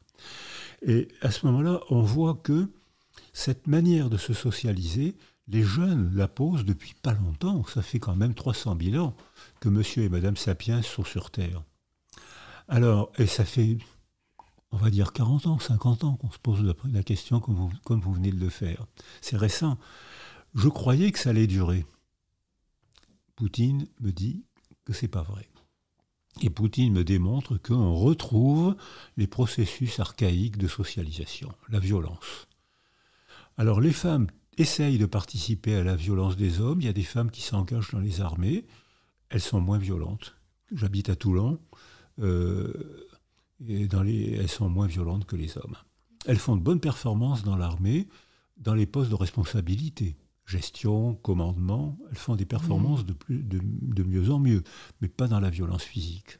[SPEAKER 2] Et à ce moment-là, on voit que cette manière de se socialiser, les jeunes la posent depuis pas longtemps. Ça fait quand même 300 000 ans que monsieur et madame Sapiens sont sur Terre. Alors, et ça fait, on va dire, 40 ans, 50 ans qu'on se pose la question comme vous, venez de le faire. C'est récent. Je croyais que ça allait durer. Poutine me dit que c'est pas vrai. Et Poutine me démontre qu'on retrouve les processus archaïques de socialisation, la violence. Alors les femmes essayent de participer à la violence des hommes. Il y a des femmes qui s'engagent dans les armées. Elles sont moins violentes. J'habite à Toulon. Euh, et dans les, elles sont moins violentes que les hommes. Elles font de bonnes performances dans l'armée, dans les postes de responsabilité gestion, commandement, elles font des performances de, plus, de, mieux en mieux, mais pas dans la violence physique.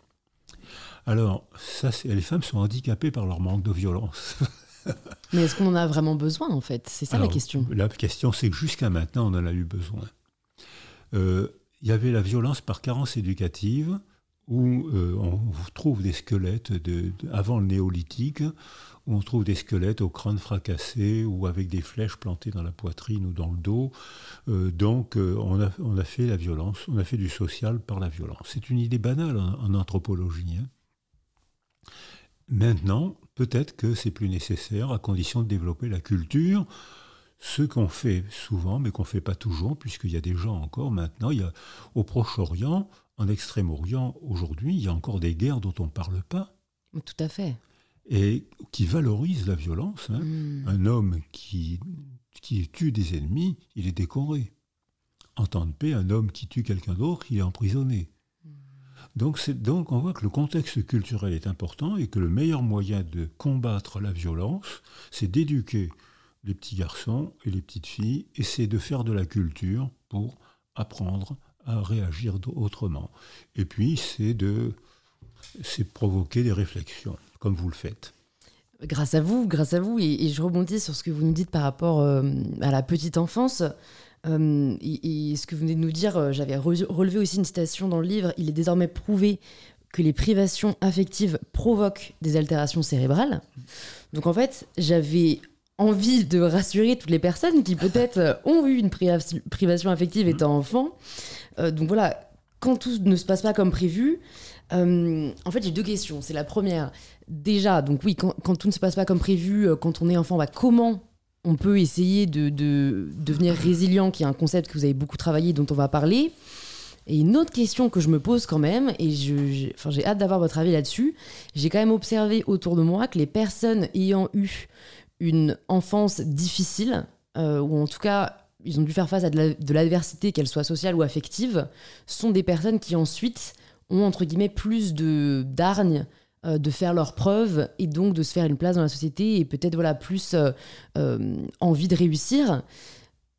[SPEAKER 2] Alors, ça, les femmes sont handicapées par leur manque de violence. [LAUGHS]
[SPEAKER 1] mais est-ce qu'on en a vraiment besoin, en fait? C'est ça la question.
[SPEAKER 2] La question, c'est que jusqu'à maintenant, on en a eu besoin. Euh, il y avait la violence par carence éducative, où euh, on trouve des squelettes avant le néolithique, où on trouve des squelettes au crâne fracassé ou avec des flèches plantées dans la poitrine ou dans le dos. Euh, donc euh, on, a, on, a, fait la violence, on a fait du social par la violence. C'est une idée banale en, anthropologie. Hein. Maintenant, peut-être que c'est plus nécessaire à condition de développer la culture. Ce qu'on fait souvent, mais qu'on ne fait pas toujours, puisqu'il y a des gens encore maintenant, il y a, au Proche-Orient, en Extrême-Orient, aujourd'hui, il y a encore des guerres dont on ne parle pas.
[SPEAKER 1] Tout à fait
[SPEAKER 2] et qui valorise la violence. Hein. Hmm. Un homme qui, qui tue des ennemis, il est décoré. En temps de paix, un homme qui tue quelqu'un d'autre, il est emprisonné. Hmm. Donc, donc on voit que le contexte culturel est important et que le meilleur moyen de combattre la violence, c'est d'éduquer les petits garçons et les petites filles, et c'est de faire de la culture pour apprendre à réagir autrement. Et puis, c'est de c'est provoquer des réflexions comme vous le faites.
[SPEAKER 1] Grâce à vous, grâce à vous, et, je rebondis sur ce que vous nous dites par rapport euh, à la petite enfance. Euh, et, ce que vous venez de nous dire, euh, j'avais relevé aussi une citation dans le livre, il est désormais prouvé que les privations affectives provoquent des altérations cérébrales. Donc en fait, j'avais envie de rassurer toutes les personnes qui peut-être ont eu une privation affective étant enfant. donc voilà, quand tout ne se passe pas comme prévu, en fait j'ai deux questions. C'est la première, déjà, donc oui, quand, tout ne se passe pas comme prévu, euh, quand on est enfant, bah, comment on peut essayer de, devenir résilient, qui est un concept que vous avez beaucoup travaillé, dont on va parler. Et une autre question que je me pose quand même, et j'ai hâte d'avoir votre avis là-dessus, j'ai quand même observé autour de moi que les personnes ayant eu une enfance difficile, euh, ou en tout cas ils ont dû faire face à de l'adversité, qu'elle soit sociale ou affective, sont des personnes qui ensuite ont entre guillemets plus de d'argne euh, de faire leurs preuves et donc de se faire une place dans la société et peut-être voilà plus euh, envie de réussir.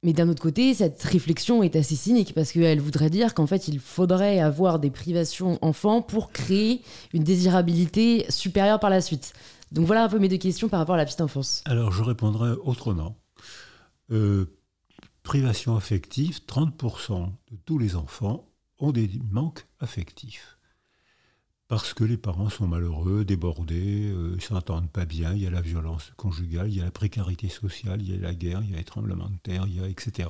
[SPEAKER 1] Mais d'un autre côté, cette réflexion est assez cynique parce qu'elle voudrait dire qu'en fait, il faudrait avoir des privations enfants pour créer une désirabilité supérieure par la suite. Donc voilà un peu mes deux questions par rapport à la petite enfance.
[SPEAKER 2] Alors je répondrai autrement. Euh, privation affective, 30% de tous les enfants ont des manques affectifs. Parce que les parents sont malheureux, débordés, euh, ils s'entendent pas bien, il y a la violence conjugale, il y a la précarité sociale, il y a la guerre, il y a les tremblements de terre, etc.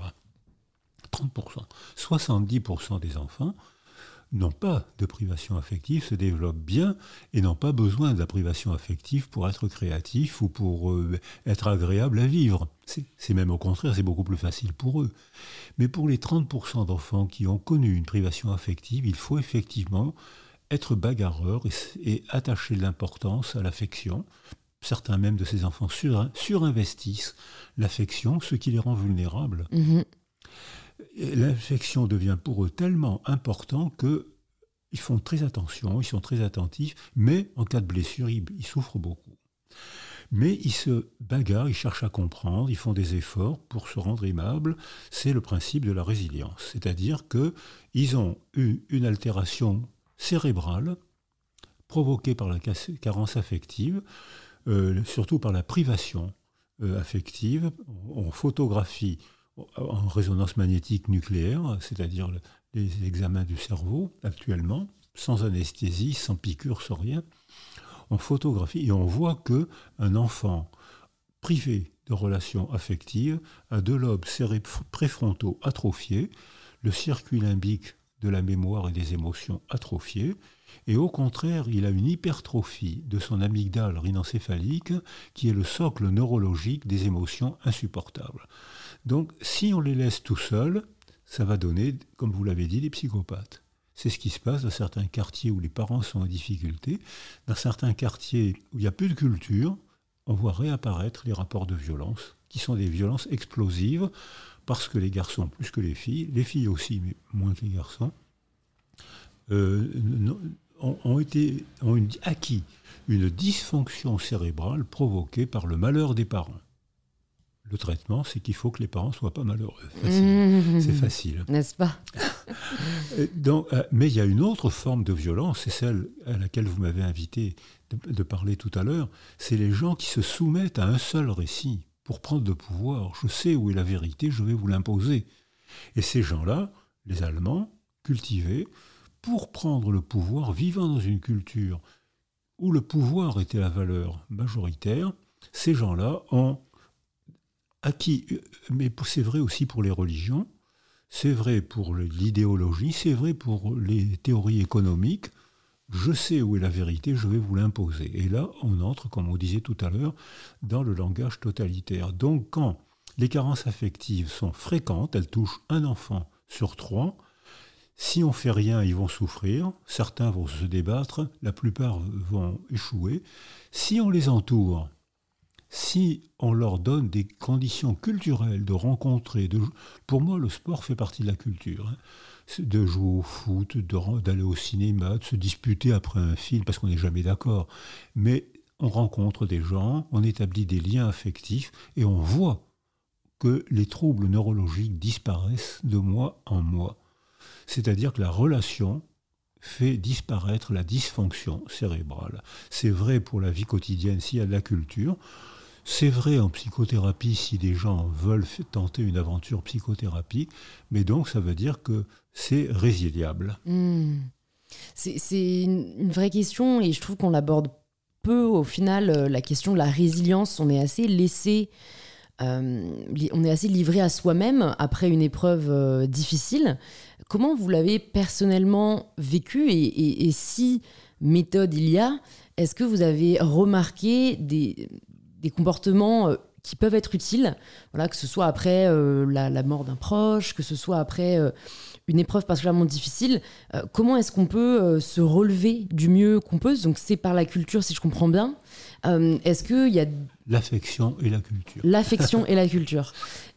[SPEAKER 2] 30%. 70% des enfants n'ont pas de privation affective, se développent bien et n'ont pas besoin de la privation affective pour être créatifs ou pour euh, être agréables à vivre. C'est même au contraire, c'est beaucoup plus facile pour eux. Mais pour les 30% d'enfants qui ont connu une privation affective, il faut effectivement être bagarreur et, attacher de l'importance à l'affection. Certains même de ces enfants surinvestissent l'affection, ce qui les rend vulnérables. Mm-hmm l'infection devient pour eux tellement important que ils font très attention, ils sont très attentifs, mais en cas de blessure, ils, souffrent beaucoup. Mais ils se bagarrent, ils cherchent à comprendre, ils font des efforts pour se rendre aimables. C'est le principe de la résilience. C'est-à-dire qu'ils ont eu une altération cérébrale provoquée par la carence affective, euh, surtout par la privation euh, affective. On photographie en résonance magnétique nucléaire, c'est-à-dire les examens du cerveau actuellement, sans anesthésie, sans piqûre, sans rien, on photographie et on voit que un enfant privé de relations affectives a deux lobes préfrontaux atrophiés, le circuit limbique de la mémoire et des émotions atrophiés, et au contraire, il a une hypertrophie de son amygdale rhinencéphalique, qui est le socle neurologique des émotions insupportables. Donc, si on les laisse tout seuls, ça va donner, comme vous l'avez dit, des psychopathes. C'est ce qui se passe dans certains quartiers où les parents sont en difficulté. Dans certains quartiers où il n'y a plus de culture, on voit réapparaître les rapports de violence, qui sont des violences explosives, parce que les garçons, plus que les filles, les filles aussi, mais moins que les garçons, euh, ont, été, ont acquis une dysfonction cérébrale provoquée par le malheur des parents. Le traitement, c'est qu'il faut que les parents soient pas malheureux. Mmh. c'est facile.
[SPEAKER 1] N'est-ce pas? [LAUGHS]
[SPEAKER 2] Donc, euh, Mais il y a une autre forme de violence, c'est celle à laquelle vous m'avez invité de, parler tout à l'heure. C'est les gens qui se soumettent à un seul récit pour prendre le pouvoir. Je sais où est la vérité, je vais vous l'imposer. Et ces gens-là, les Allemands, cultivés, pour prendre le pouvoir, vivant dans une culture où le pouvoir était la valeur majoritaire, ces gens-là ont acquis, mais c'est vrai aussi pour les religions, c'est vrai pour l'idéologie, c'est vrai pour les théories économiques. Je sais où est la vérité, je vais vous l'imposer. Et là, on entre, comme on disait tout à l'heure, dans le langage totalitaire. Donc quand les carences affectives sont fréquentes, elles touchent un enfant sur trois, si on fait rien, ils vont souffrir, certains vont se débattre, la plupart vont échouer. Si on les entoure, si on leur donne des conditions culturelles de rencontrer, pour moi le sport fait partie de la culture, hein. de jouer au foot, d'aller au cinéma, de se disputer après un film parce qu'on n'est jamais d'accord, mais on rencontre des gens, on établit des liens affectifs et on voit que les troubles neurologiques disparaissent de mois en mois. C'est-à-dire que la relation fait disparaître la dysfonction cérébrale. C'est vrai pour la vie quotidienne s'il y a de la culture. C'est vrai en psychothérapie si des gens veulent tenter une aventure psychothérapie, mais donc ça veut dire que c'est résiliable.
[SPEAKER 1] Hmm. C'est une vraie question et je trouve qu'on l'aborde peu au final, euh, la question de la résilience. On est assez laissé, on est assez livré à soi-même après une épreuve euh, difficile. Comment vous l'avez personnellement vécu et, si méthode il y a, est-ce que vous avez remarqué des, des comportements euh, qui peuvent être utiles, voilà, que ce soit après euh, la, mort d'un proche, que ce soit après euh, une épreuve particulièrement difficile. comment est-ce qu'on peut se relever du mieux qu'on peut? Donc c'est par la culture, si je comprends bien. est-ce qu'il y a...
[SPEAKER 2] L'affection et la culture.
[SPEAKER 1] L'affection [LAUGHS] et la culture.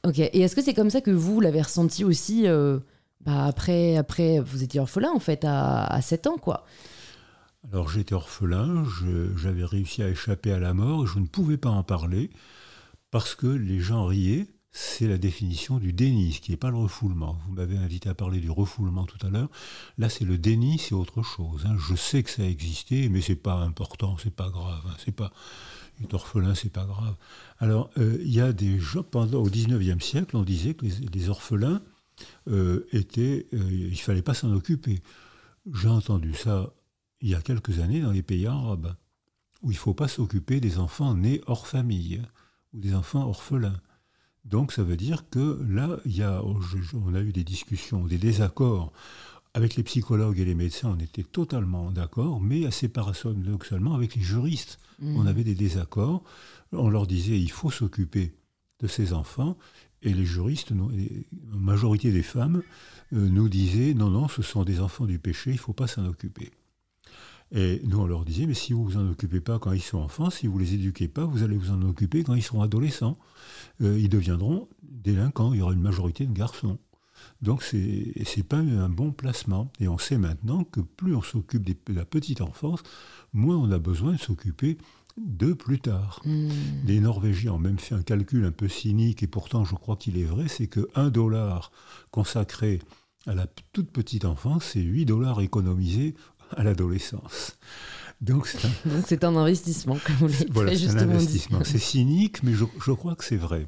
[SPEAKER 1] Ok. Et est-ce que c'est comme ça que vous l'avez ressenti aussi bah, après, après, vous étiez orphelin en fait à, à 7 ans, quoi?
[SPEAKER 2] Alors j'étais orphelin, j'avais réussi à échapper à la mort et je ne pouvais pas en parler parce que les gens riaient. C'est la définition du déni, ce qui n'est pas le refoulement. Vous m'avez invité à parler du refoulement tout à l'heure. Là, c'est le déni, c'est autre chose. Hein. Je sais que ça a existé, mais c'est pas important, c'est pas grave. Hein. C'est pas est orphelin, c'est pas grave. Alors, euh, il y a des gens pendant au 19e siècle, on disait que les, orphelins euh, étaient, euh, il fallait pas s'en occuper. J'ai entendu ça il y a quelques années dans les pays arabes, où il faut pas s'occuper des enfants nés hors famille ou des enfants orphelins. Donc ça veut dire que là, il y a, on a eu des discussions, des désaccords. Avec les psychologues et les médecins, on était totalement d'accord, mais assez paradoxalement avec les juristes, mmh. on avait des désaccords. On leur disait il faut s'occuper de ces enfants, et les juristes, la majorité des femmes, euh, nous disaient non, non, ce sont des enfants du péché, il ne faut pas s'en occuper. Et nous, on leur disait, mais si vous vous en occupez pas quand ils sont enfants, si vous les éduquez pas, vous allez vous en occuper quand ils seront adolescents. Euh, ils deviendront délinquants, il y aura une majorité de garçons. Donc ce n'est pas un bon placement. Et on sait maintenant que plus on s'occupe de la petite enfance, moins on a besoin de s'occuper de plus tard. Hmm. Les Norvégiens ont même fait un calcul un peu cynique, et pourtant je crois qu'il est vrai, c'est que 1 dollar consacré à la toute petite enfance, c'est 8 dollars économisés à l'adolescence. [LAUGHS]
[SPEAKER 1] Donc c'est un... investissement, comme vous l'avez
[SPEAKER 2] voilà, c'est un investissement. C'est cynique, mais je, crois que c'est vrai.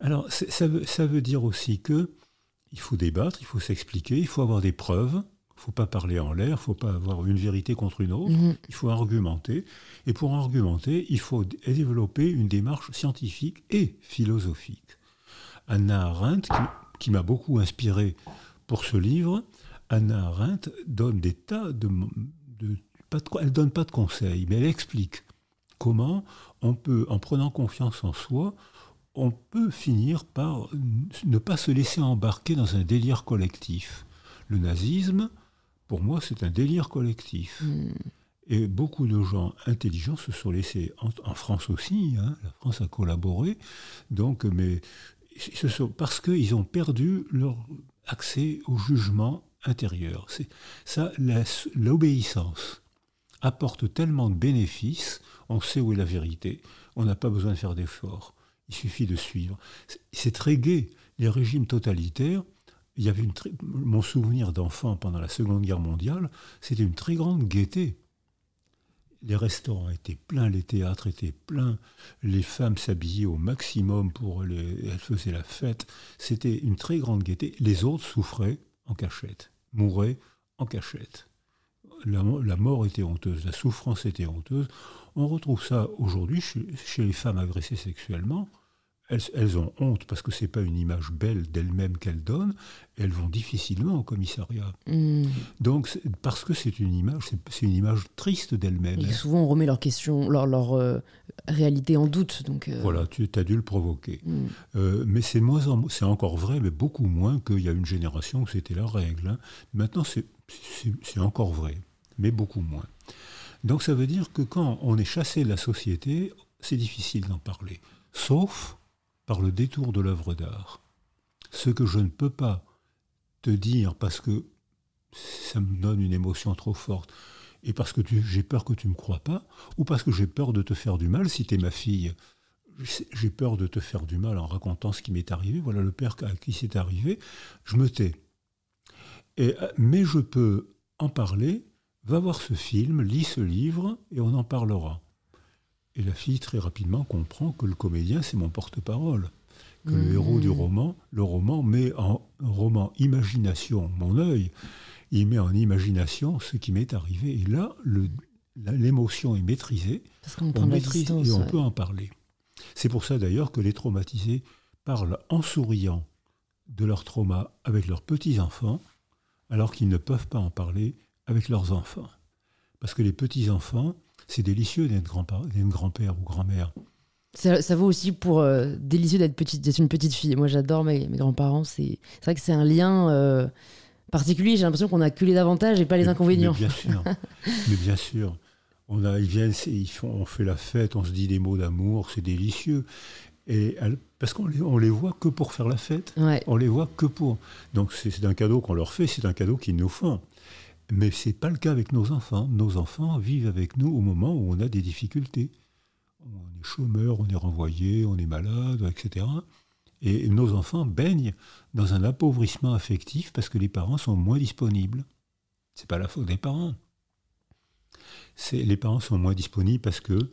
[SPEAKER 2] Alors ça veut, ça veut dire aussi que il faut débattre, il faut s'expliquer, il faut avoir des preuves. Il ne faut pas parler en l'air, il ne faut pas avoir une vérité contre une autre, mhm. il faut argumenter. Et pour argumenter, il faut développer une démarche scientifique et philosophique. Anna Arendt, qui m'a beaucoup inspiré pour ce livre, Anna Arendt donne des tas de, elle donne pas de conseils, mais elle explique comment on peut, en prenant confiance en soi, on peut finir par ne pas se laisser embarquer dans un délire collectif. Le nazisme, pour moi, c'est un délire collectif. Hmm. Et beaucoup de gens intelligents se sont laissés, en, France aussi, hein, la France a collaboré, donc, mais ce sont, parce qu'ils ont perdu leur accès au jugement intérieur. C'est ça, l'obéissance apporte tellement de bénéfices, on sait où est la vérité, on n'a pas besoin de faire d'efforts, il suffit de suivre. C'est très gai. Les régimes totalitaires, il y avait une mon souvenir d'enfant pendant la Seconde Guerre mondiale, c'était une très grande gaieté. Les restaurants étaient pleins, les théâtres étaient pleins, les femmes s'habillaient au maximum pour les, elles faisaient la fête. C'était une très grande gaieté. Les autres souffraient en cachette mourait en cachette. La, mort était honteuse, la souffrance était honteuse. On retrouve ça aujourd'hui chez, les femmes agressées sexuellement. Elles, ont honte parce que ce n'est pas une image belle d'elles-mêmes qu'elles donnent. elles vont difficilement au commissariat. Hmm. Donc, parce que c'est une image, c'est une image triste d'elles-mêmes.
[SPEAKER 1] Et souvent, on remet leur question, leur, leur euh, réalité en doute. Donc,
[SPEAKER 2] euh. Voilà, tu as dû le provoquer. Hmm. Euh, mais c'est c'est encore vrai, mais beaucoup moins qu'il y a une génération où c'était la règle. Hein. Maintenant, c'est encore vrai, mais beaucoup moins. Donc, ça veut dire que quand on est chassé de la société, c'est difficile d'en parler. Sauf par le détour de l'œuvre d'art. Ce que je ne peux pas te dire parce que ça me donne une émotion trop forte, et parce que j'ai peur que tu ne me crois pas, ou parce que j'ai peur de te faire du mal si tu es ma fille. J'ai peur de te faire du mal en racontant ce qui m'est arrivé. Voilà le père à qui c'est arrivé. Je me tais. Mais je peux en parler. Va voir ce film, lis ce livre, et on en parlera. Et la fille très rapidement comprend que le comédien, c'est mon porte-parole. Que le héros du mmh. roman, le roman met en roman imagination mon œil, il met en imagination ce qui m'est arrivé. Et là, l'émotion est maîtrisée, on, maîtrise et on peut en parler. C'est pour ça d'ailleurs que les traumatisés parlent en souriant de leur trauma avec leurs petits-enfants, alors qu'ils ne peuvent pas en parler avec leurs enfants. Parce que les petits-enfants, c'est délicieux d'être grand-père ou grand-mère.
[SPEAKER 1] Ça, vaut aussi pour euh, délicieux d'être petite, une petite fille. Moi, j'adore mes, grands-parents. C'est vrai que c'est un lien euh, particulier. J'ai l'impression qu'on a que les avantages et pas les inconvénients.
[SPEAKER 2] Mais bien sûr. [LAUGHS] mais bien sûr. On a, ils viennent, ils font, on fait la fête, on se dit des mots d'amour, c'est délicieux. Et parce qu'on les, on les voit que pour faire la fête. On les voit que pour. Donc c'est un cadeau qu'on leur fait, c'est un cadeau qu'ils nous font. Mais ce n'est pas le cas avec nos enfants. Nos enfants vivent avec nous au moment où on a des difficultés. on est chômeur, on est renvoyé, on est malade, etc. Et nos enfants baignent dans un appauvrissement affectif parce que les parents sont moins disponibles. C'est pas la faute des parents. Les parents sont moins disponibles parce que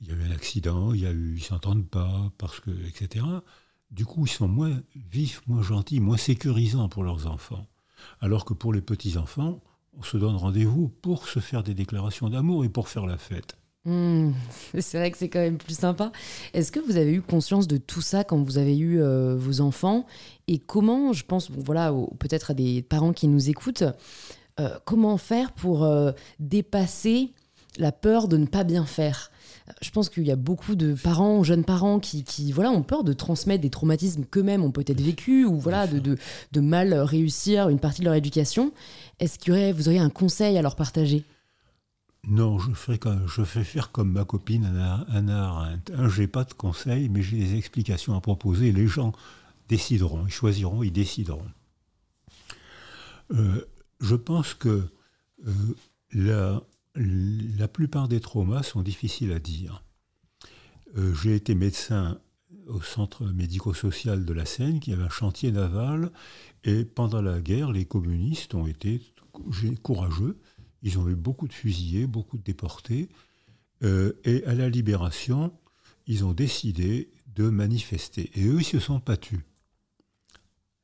[SPEAKER 2] il y a eu un accident, il y a eu, ils s'entendent pas, parce que, etc. Du coup, ils sont moins vifs, moins gentils, moins sécurisants pour leurs enfants. Alors que pour les petits enfants, on se donne rendez-vous pour se faire des déclarations d'amour et pour faire la fête.
[SPEAKER 1] Hmm, c'est vrai que c'est quand même plus sympa. Est-ce que vous avez eu conscience de tout ça quand vous avez eu euh, vos enfants? Et comment, je pense, voilà, peut-être à des parents qui nous écoutent, euh, comment faire pour euh, dépasser la peur de ne pas bien faire? Je pense qu'il y a beaucoup de parents, jeunes parents, qui, voilà, ont peur de transmettre des traumatismes qu'eux-mêmes ont peut-être vécu ou voilà, de, de, mal réussir une partie de leur éducation. Est-ce que vous auriez un conseil à leur partager?
[SPEAKER 2] Non, je fais, je fais faire comme ma copine Anna, Anna Arendt. Je n'ai pas de conseils, mais j'ai des explications à proposer. Les gens décideront, ils choisiront, ils décideront. Euh, je pense que euh, la, la, plupart des traumas sont difficiles à dire. Euh, j'ai été médecin au centre médico-social de la Seine, qui avait un chantier naval, et pendant la guerre, les communistes ont été courageux ils ont eu beaucoup de fusillés, beaucoup de déportés. Euh, et à la libération, ils ont décidé de manifester. Et eux, ils se sont battus.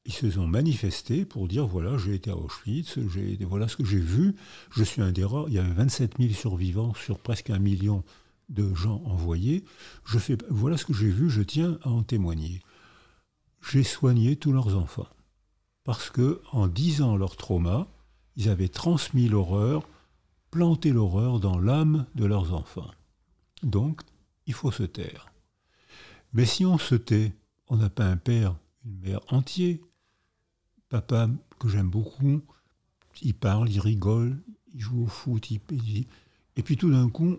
[SPEAKER 2] Ils se sont manifestés pour dire voilà, j'ai été à Auschwitz, voilà ce que j'ai vu. Je suis un des rares. Il y avait 27 000 survivants sur presque un million de gens envoyés. Je fais, voilà ce que j'ai vu, je tiens à en témoigner. J'ai soigné tous leurs enfants. Parce que, en disant leur trauma, ils avaient transmis l'horreur, planté l'horreur dans l'âme de leurs enfants. Donc, il faut se taire. Mais si on se tait, on n'a pas un père, une mère entier. Papa, que j'aime beaucoup, il parle, il rigole, il joue au foot, il... et puis tout d'un coup,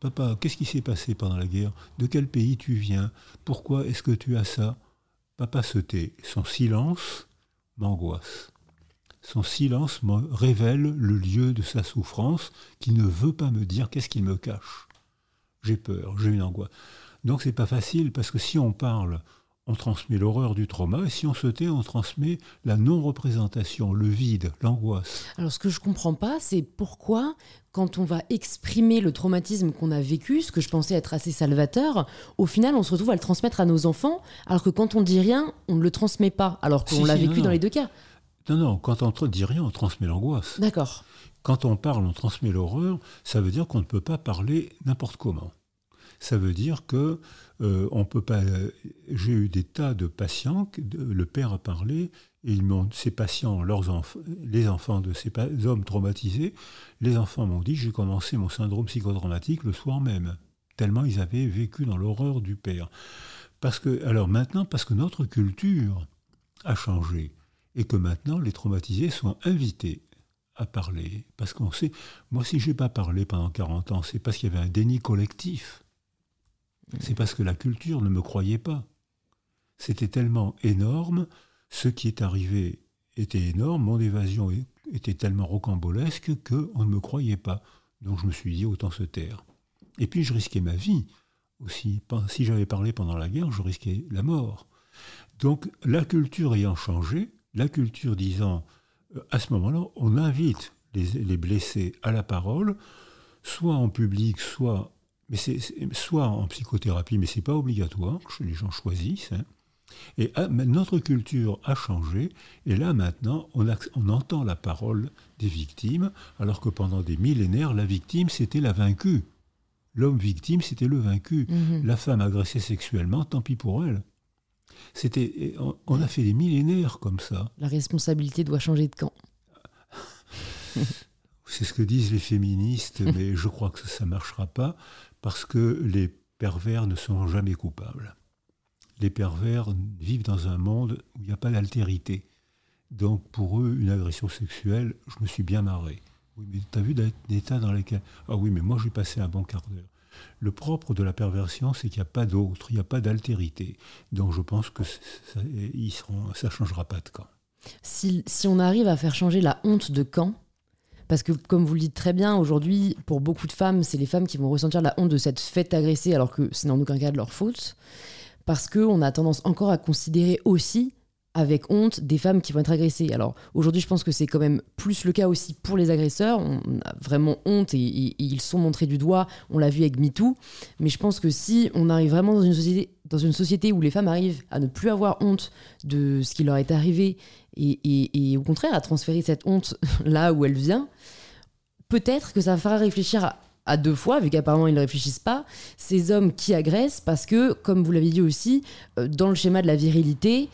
[SPEAKER 2] papa, qu'est-ce qui s'est passé pendant la guerre? De quel pays tu viens? Pourquoi est-ce que tu as ça? Papa se tait. Son silence m'angoisse. Son silence me révèle le lieu de sa souffrance qui ne veut pas me dire qu'est-ce qu'il me cache. J'ai peur, j'ai une angoisse. Donc c'est pas facile parce que si on parle, on transmet l'horreur du trauma et si on se tait, on transmet la non-représentation, le vide, l'angoisse.
[SPEAKER 1] Alors ce que je comprends pas, c'est pourquoi quand on va exprimer le traumatisme qu'on a vécu, ce que je pensais être assez salvateur, au final on se retrouve à le transmettre à nos enfants, alors que quand on dit rien, on ne le transmet pas, alors qu'on l'a vécu dans les deux cas.
[SPEAKER 2] Non, non, quand on ne dit rien, on transmet l'angoisse.
[SPEAKER 1] D'accord.
[SPEAKER 2] Quand on parle, on transmet l'horreur, ça veut dire qu'on ne peut pas parler n'importe comment. Ça veut dire que euh, on peut pas. J'ai eu des tas de patients, le père a parlé, et ils ces patients, leurs enfants, les enfants de ces hommes traumatisés, les enfants m'ont dit j'ai commencé mon syndrome psychodramatique le soir même, tellement ils avaient vécu dans l'horreur du père. Parce que, alors maintenant, parce que notre culture a changé et que maintenant les traumatisés sont invités à parler. Parce qu'on sait, moi si je n'ai pas parlé pendant 40 ans, c'est parce qu'il y avait un déni collectif. C'est parce que la culture ne me croyait pas. C'était tellement énorme, ce qui est arrivé était énorme, mon évasion était tellement rocambolesque qu'on ne me croyait pas. Donc je me suis dit, autant se taire. Et puis je risquais ma vie aussi. Si j'avais parlé pendant la guerre, je risquais la mort. Donc la culture ayant changé, la culture disant, euh, à ce moment-là, on invite les, blessés à la parole, soit en public, soit, mais c'est, soit en psychothérapie, mais c'est pas obligatoire, les gens choisissent. Hein. Et ah, notre culture a changé, et là maintenant, on, on, entend la parole des victimes, alors que pendant des millénaires, la victime, c'était la vaincue. L'homme victime, c'était le vaincu. Mm-hmm. La femme agressée sexuellement, tant pis pour elle. C'était, on, a fait des millénaires comme ça.
[SPEAKER 1] La responsabilité doit changer de camp. [LAUGHS]
[SPEAKER 2] C'est ce que disent les féministes, mais je crois que ça ne marchera pas parce que les pervers ne sont jamais coupables. Les pervers vivent dans un monde où il n'y a pas d'altérité. Donc pour eux, une agression sexuelle, je me suis bien marré. Oui, mais tu as vu l'état dans lequel... Ah oui, mais moi j'ai passé un bon quart d'heure. Le propre de la perversion, c'est qu'il n'y a pas d'autre, il n'y a pas d'altérité. Donc je pense que ça ne changera pas de camp.
[SPEAKER 1] Si, on arrive à faire changer la honte de camp, Parce que, comme vous le dites très bien, aujourd'hui, pour beaucoup de femmes, c'est les femmes qui vont ressentir la honte de cette fête agressée, alors que c'est dans aucun cas de leur faute. Parce qu'on a tendance encore à considérer aussi avec honte des femmes qui vont être agressées. Alors aujourd'hui, je pense que c'est quand même plus le cas aussi pour les agresseurs. On a vraiment honte et, ils sont montrés du doigt. On l'a vu avec MeToo. Mais je pense que si on arrive vraiment dans une société, dans une société où les femmes arrivent à ne plus avoir honte de ce qui leur est arrivé et, au contraire à transférer cette honte [LAUGHS] là où elle vient, peut-être que ça fera réfléchir à, deux fois, vu qu'apparemment ils ne réfléchissent pas, ces hommes qui agressent, parce que, comme vous l'avez dit aussi, euh, dans le schéma de la virilité,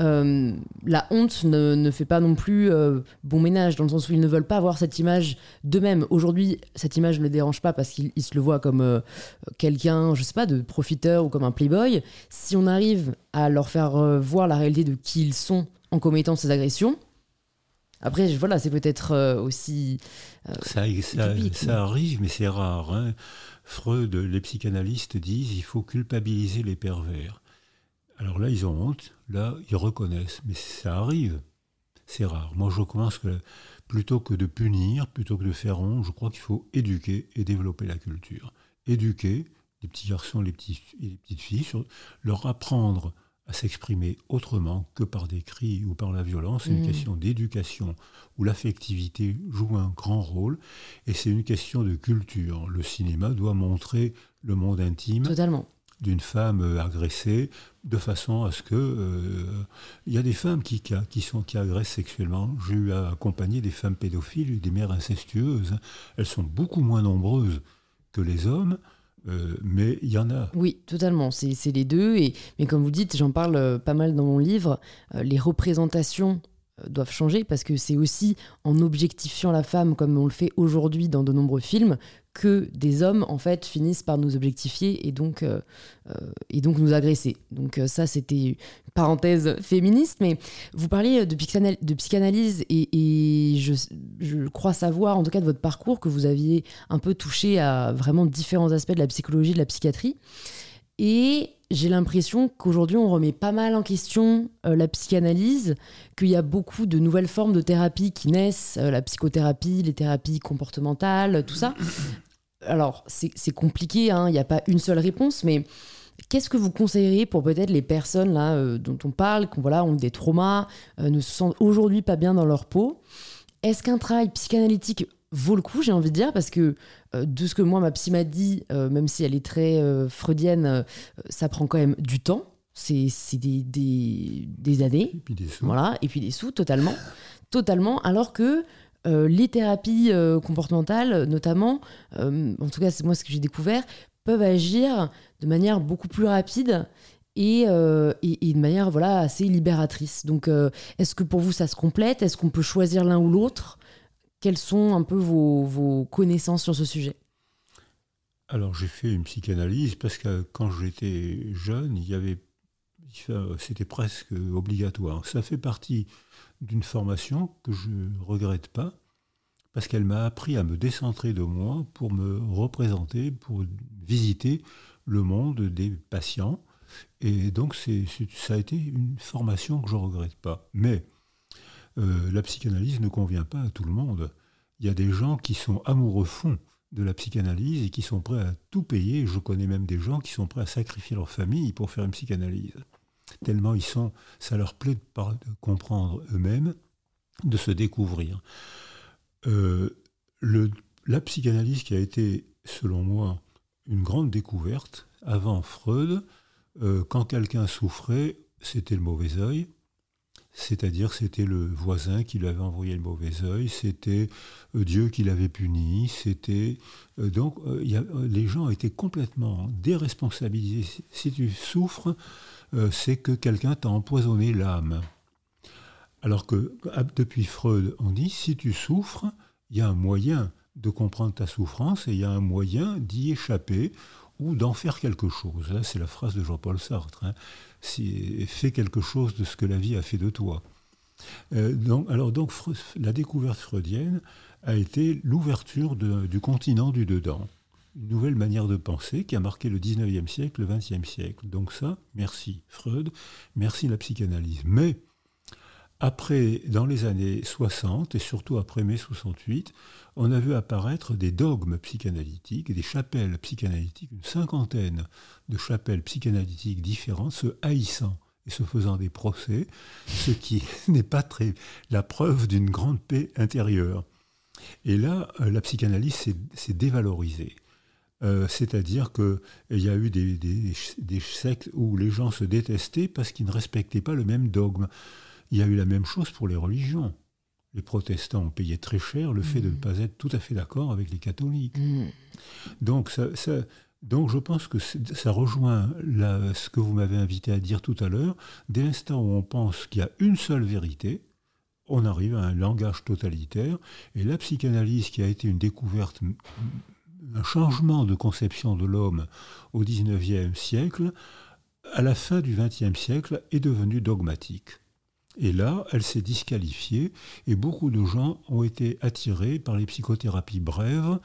[SPEAKER 1] euh, la honte ne, fait pas non plus euh, bon ménage, dans le sens où ils ne veulent pas avoir cette image d'eux-mêmes. Aujourd'hui, cette image ne les dérange pas parce qu'ils se le voient comme euh, quelqu'un, je sais pas, de profiteur ou comme un playboy. Si on arrive à leur faire voir la réalité de qui ils sont en commettant ces agressions, après, voilà, c'est peut-être aussi.
[SPEAKER 2] Ça, ça, arrive, mais c'est rare. Hein. Freud, les psychanalystes disent il faut culpabiliser les pervers. Alors là, ils ont honte, là, ils reconnaissent, mais ça arrive. C'est rare. Moi, je commence que plutôt que de punir, plutôt que de faire honte, je crois qu'il faut éduquer et développer la culture. Éduquer les petits garçons les, petits, et les petites filles, leur apprendre à s'exprimer autrement que par des cris ou par la violence. C'est une mmh. question d'éducation où l'affectivité joue un grand rôle et c'est une question de culture. Le cinéma doit montrer le monde intime.
[SPEAKER 1] Totalement
[SPEAKER 2] d'une femme euh, agressée, de façon à ce que... Euh, il y a des femmes qui, qui, sont, qui agressent sexuellement. J'ai eu à accompagner des femmes pédophiles, des mères incestueuses. Elles sont beaucoup moins nombreuses que les hommes. Euh, mais il y en a.
[SPEAKER 1] Oui, totalement. C'est les deux. Et, mais comme vous dites, j'en parle pas mal dans mon livre, les représentations doivent changer parce que c'est aussi en objectifiant la femme comme on le fait aujourd'hui dans de nombreux films que des hommes en fait finissent par nous objectifier et donc, euh, euh, et donc nous agresser. Donc euh, ça c'était parenthèse féministe, mais vous parliez de, de psychanalyse et, je, je, crois savoir en tout cas de votre parcours que vous aviez un peu touché à vraiment différents aspects de la psychologie, de la psychiatrie. Et j'ai l'impression qu'aujourd'hui, on remet pas mal en question la psychanalyse, qu'il y a beaucoup de nouvelles formes de thérapie qui naissent, la psychothérapie, les thérapies comportementales, tout ça. Alors c'est compliqué, hein, il n'y a pas une seule réponse, mais qu'est-ce que vous conseilleriez pour peut-être les personnes là euh, dont on parle, qui voilà, ont des traumas, euh, ne se sentent aujourd'hui pas bien dans leur peau? Est-ce qu'un travail psychanalytique vaut le coup, j'ai envie de dire, parce que euh, de ce que moi ma psy m'a dit, même si elle est très freudienne, ça prend quand même du temps. C'est des, des, années.
[SPEAKER 2] Et puis des sous.
[SPEAKER 1] Voilà, et puis des sous, totalement. totalement. Alors que euh, les thérapies euh, comportementales, notamment, euh, en tout cas c'est moi ce que j'ai découvert, peuvent agir de manière beaucoup plus rapide et, de manière voilà assez libératrice. Donc, est-ce que pour vous ça se complète? Est-ce qu'on peut choisir l'un ou l'autre? Quelles sont un peu vos, connaissances sur ce sujet?
[SPEAKER 2] Alors, j'ai fait une psychanalyse parce que quand j'étais jeune, il y avait c'était presque obligatoire. Ça fait partie d'une formation que je ne regrette pas, parce qu'elle m'a appris à me décentrer de moi pour me représenter, pour visiter le monde des patients. Et donc ça a été une formation que je ne regrette pas. Mais euh, la psychanalyse ne convient pas à tout le monde. Il y a des gens qui sont amoureux fonds de la psychanalyse et qui sont prêts à tout payer. Je connais même des gens qui sont prêts à sacrifier leur famille pour faire une psychanalyse tellement ils sont, ça leur plaît de, comprendre eux-mêmes, de se découvrir. Euh, la psychanalyse qui a été, selon moi, une grande découverte, avant Freud, euh, quand quelqu'un souffrait, c'était le mauvais œil, c'est-à-dire c'était le voisin qui lui avait envoyé le mauvais œil, c'était euh, Dieu qui l'avait puni, c'était... donc y a, les gens étaient complètement déresponsabilisés. Si tu souffres, euh, c'est que quelqu'un t'a empoisonné l'âme. Alors que depuis Freud, on dit, si tu souffres, il y a un moyen de comprendre ta souffrance et il y a un moyen d'y échapper ou d'en faire quelque chose. C'est la phrase de Jean-Paul Sartre. Hein. Fais quelque chose de ce que la vie a fait de toi. Euh, donc, alors donc la découverte freudienne a été l'ouverture du continent du dedans une nouvelle manière de penser qui a marqué le 19e siècle, le 20e siècle. Donc ça, merci Freud, merci la psychanalyse. Mais Après, dans les années 60 et surtout après mai 68, on a vu apparaître des dogmes psychanalytiques, des chapelles psychanalytiques, une cinquantaine de chapelles psychanalytiques différentes se haïssant et se faisant des procès, ce qui [LAUGHS] n'est pas très la preuve d'une grande paix intérieure. Et là, euh, la psychanalyse s'est dévalorisée. Euh, c'est-à-dire qu'il y a eu des, des, sectes où les gens se détestaient parce qu'ils ne respectaient pas le même dogme. Il y a eu la même chose pour les religions. Les protestants ont payé très cher le fait de ne mmh. pas être tout à fait d'accord avec les catholiques. Mmh. Donc, ça, donc je pense que ça rejoint ce que vous m'avez invité à dire tout à l'heure. Dès l'instant où on pense qu'il y a une seule vérité, on arrive à un langage totalitaire. Et la psychanalyse, qui a été une découverte, un changement de conception de l'homme au XIXe siècle, à la fin du XXe siècle, est devenue dogmatique. Et là, elle s'est disqualifiée et beaucoup de gens ont été attirés par les psychothérapies brèves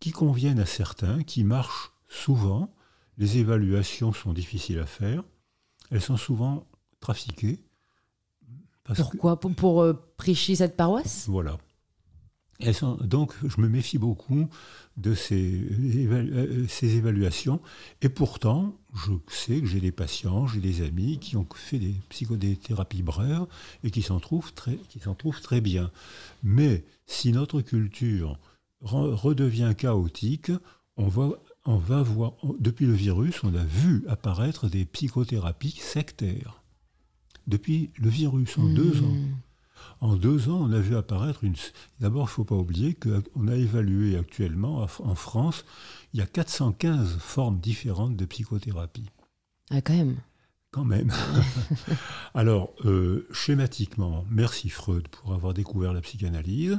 [SPEAKER 2] qui conviennent à certains, qui marchent souvent. Les évaluations sont difficiles à faire. Elles sont souvent trafiquées.
[SPEAKER 1] Pourquoi? Pour, euh, prêcher cette paroisse?
[SPEAKER 2] Voilà. Elles sont, donc, je me méfie beaucoup de ces, euh, ces, évaluations. Et pourtant, je sais que j'ai des patients, j'ai des amis qui ont fait des psychodéthérapies brèves et qui s'en trouvent, très, qui trouvent très bien. Mais si notre culture redevient chaotique, on va, on va voir, depuis le virus, on a vu apparaître des psychothérapies sectaires. Depuis le virus, en deux ans. En deux ans, on a vu apparaître une. D'abord, il ne faut pas oublier qu'on a évalué actuellement en France, il y a 415 formes différentes de psychothérapie.
[SPEAKER 1] Ah, quand même.
[SPEAKER 2] Quand même. [LAUGHS] Alors, euh, schématiquement, merci Freud pour avoir découvert la psychanalyse.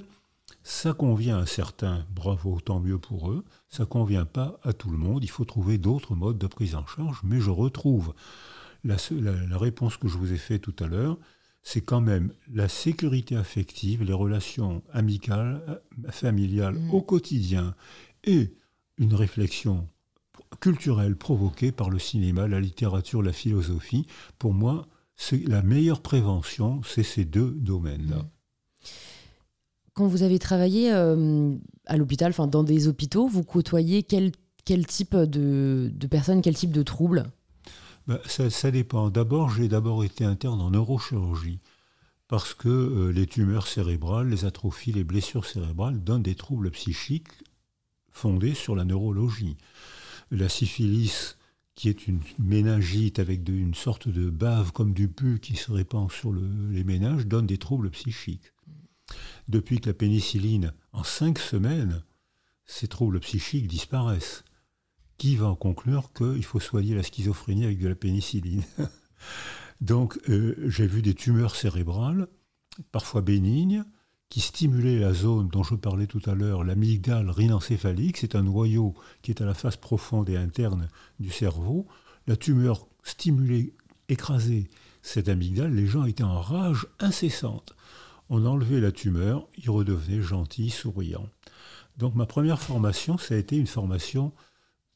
[SPEAKER 2] Ça convient à certains, bravo, tant mieux pour eux. Ça convient pas à tout le monde. Il faut trouver d'autres modes de prise en charge. Mais je retrouve la, la réponse que je vous ai faite tout à l'heure c'est quand même la sécurité affective, les relations amicales, euh, familiales mm. au quotidien et une réflexion culturelle provoquée par le cinéma, la littérature, la philosophie. Pour moi, la meilleure prévention, c'est ces deux domaines-là. Mm.
[SPEAKER 1] Quand vous avez travaillé euh, à l'hôpital, enfin dans des hôpitaux, vous côtoyez quel, quel type de, de personnes, quel type de troubles?
[SPEAKER 2] Bah, ça, dépend. D'abord, j'ai d'abord été interne en neurochirurgie parce que euh, les tumeurs cérébrales, les atrophies, les blessures cérébrales donnent des troubles psychiques fondés sur la neurologie. La syphilis, qui est une méningite avec une sorte de bave comme du pu qui se répand sur les ménages, donne des troubles psychiques. Depuis que la pénicilline, en cinq semaines, ces troubles psychiques disparaissent qui va en conclure qu'il faut soigner la schizophrénie avec de la pénicilline. [LAUGHS] Donc euh, j'ai vu des tumeurs cérébrales, parfois bénignes, qui stimulaient la zone dont je parlais tout à l'heure, l'amygdale rhinencéphalique. C'est un noyau qui est à la face profonde et interne du cerveau. La tumeur stimulait, écrasait cette amygdale. Les gens étaient en rage incessante. On enlevait la tumeur, ils redevenaient gentils, souriants. Donc ma première formation, ça a été une formation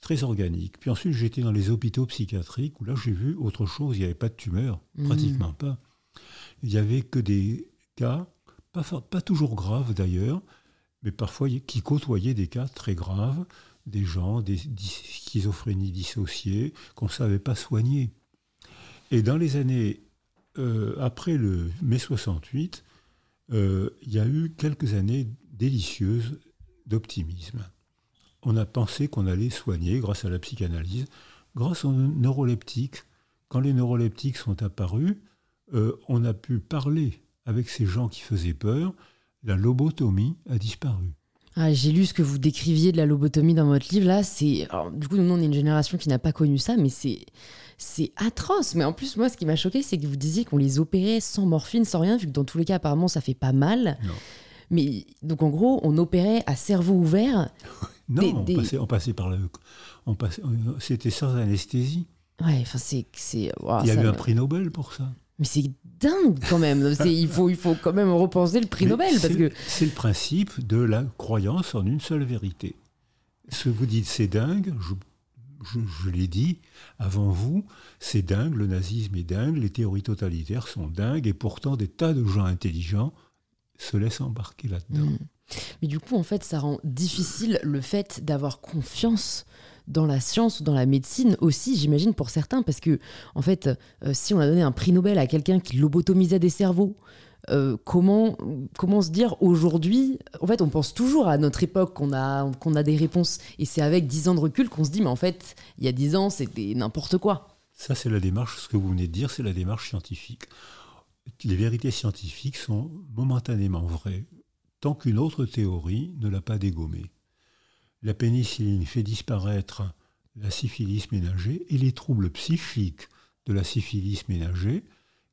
[SPEAKER 2] très organique. Puis ensuite, j'étais dans les hôpitaux psychiatriques où là, j'ai vu autre chose. Il n'y avait pas de tumeur, mmh. pratiquement pas. Il n'y avait que des cas, pas, pas toujours graves d'ailleurs, mais parfois qui côtoyaient des cas très graves, des gens, des, schizophrénies dissociées qu'on ne savait pas soigner. Et dans les années euh, après le mai 68, euh, il y a eu quelques années délicieuses d'optimisme on a pensé qu'on allait soigner grâce à la psychanalyse, grâce aux neuroleptiques. Quand les neuroleptiques sont apparus, euh, on a pu parler avec ces gens qui faisaient peur. La lobotomie a disparu.
[SPEAKER 1] Ah, j'ai lu ce que vous décriviez de la lobotomie dans votre livre. Là, c'est du coup nous on est une génération qui n'a pas connu ça, mais c'est c'est atroce. Mais en plus moi, ce qui m'a choqué, c'est que vous disiez qu'on les opérait sans morphine, sans rien, vu que dans tous les cas apparemment ça fait pas mal. Mais donc en gros, on opérait à cerveau ouvert. [LAUGHS]
[SPEAKER 2] Non, on, passait, par le. On passait, c'était sans anesthésie.
[SPEAKER 1] Ouais, enfin, c'est. il y
[SPEAKER 2] a eu un prix Nobel pour ça.
[SPEAKER 1] Mais c'est dingue quand même. [LAUGHS] il, faut, il faut quand même repenser le prix Nobel. parce que...
[SPEAKER 2] C'est le principe de la croyance en une seule vérité. Ce que vous dites, c'est dingue. je, l'ai dit, avant vous, c'est dingue, le nazisme est dingue, les théories totalitaires sont dingues, et pourtant des tas de gens intelligents se laissent embarquer là-dedans. Mm.
[SPEAKER 1] Mais du coup, en fait, ça rend difficile le fait d'avoir confiance dans la science ou dans la médecine aussi, j'imagine, pour certains, parce que, en fait, euh, si on a donné un prix Nobel à quelqu'un qui lobotomisait des cerveaux, euh, comment, comment se dire aujourd'hui En fait, on pense toujours à notre époque qu'on a, a des réponses. Et c'est avec 10 ans de recul qu'on se dit, mais en fait, il y a 10 ans, c'était n'importe quoi.
[SPEAKER 2] Ça, c'est la démarche, ce que vous venez de dire, c'est la démarche scientifique. Les vérités scientifiques sont momentanément vraies, tant qu'une autre théorie ne l'a pas dégommée. La pénicilline fait disparaître la syphilis ménagée et les troubles psychiques de la syphilis ménagée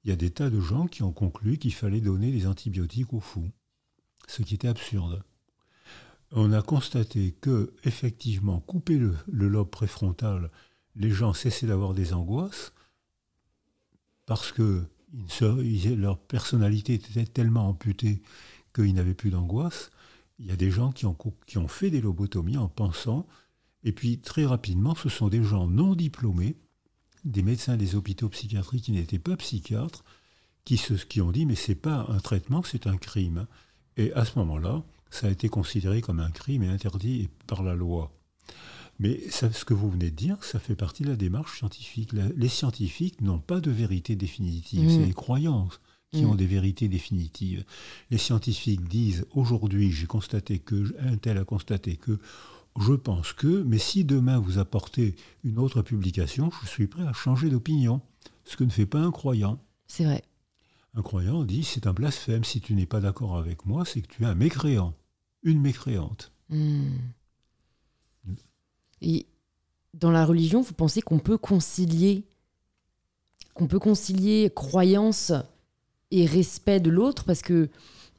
[SPEAKER 2] il y a des tas de gens qui ont conclu qu'il fallait donner des antibiotiques aux fous, ce qui était absurde. On a constaté que, effectivement, couper le, lobe préfrontal, les gens cessaient d'avoir des angoisses parce que leur personnalité était tellement amputée qu'ils n'avaient plus d'angoisse. Il y a des gens qui ont, qui ont fait des lobotomies en pensant, et puis très rapidement, ce sont des gens non diplômés des médecins des hôpitaux psychiatriques qui n'étaient pas psychiatres, qui, se, qui ont dit mais c'est pas un traitement, c'est un crime. Et à ce moment-là, ça a été considéré comme un crime et interdit par la loi. Mais ce que vous venez de dire, ça fait partie de la démarche scientifique. les scientifiques n'ont pas de vérité définitive, mmh. c'est les croyances qui mmh. ont des vérités définitives. Les scientifiques disent aujourd'hui, j'ai constaté que, un tel a constaté que, je pense que, mais si demain vous apportez une autre publication, je suis prêt à changer d'opinion, ce que ne fait pas un croyant.
[SPEAKER 1] C'est vrai.
[SPEAKER 2] Un croyant dit c'est un blasphème, si tu n'es pas d'accord avec moi, c'est que tu es un mécréant, une mécréante. Hmm.
[SPEAKER 1] Et dans la religion, vous pensez qu'on peut concilier qu'on peut concilier croyance et respect de l'autre parce que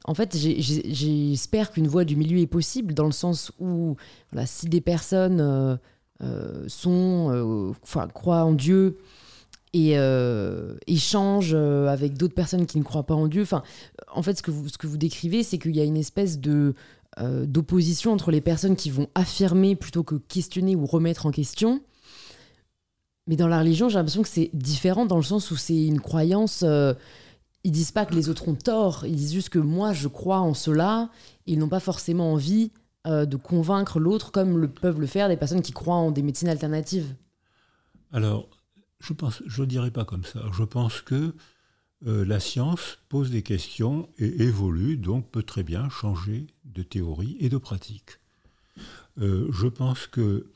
[SPEAKER 1] en fait, j'espère qu'une voie du milieu est possible dans le sens où voilà, si des personnes euh, euh, sont, euh, enfin, croient en Dieu et échangent avec d'autres personnes qui ne croient pas en Dieu, enfin, en fait, ce que vous, ce que vous décrivez, c'est qu'il y a une espèce de d'opposition entre les personnes qui vont affirmer plutôt que questionner ou remettre en question. Mais dans la religion, j'ai l'impression que c'est différent dans le sens où c'est une croyance ils disent pas que les autres ont tort, ils disent juste que moi je crois en cela, ils n'ont pas forcément envie euh, de convaincre l'autre comme le, peuvent le faire des personnes qui croient en des médecines alternatives.
[SPEAKER 2] Alors, je pense, je dirais pas comme ça. Je pense que euh, la science pose des questions et évolue, donc peut très bien changer de théorie et de pratique. Euh, je pense que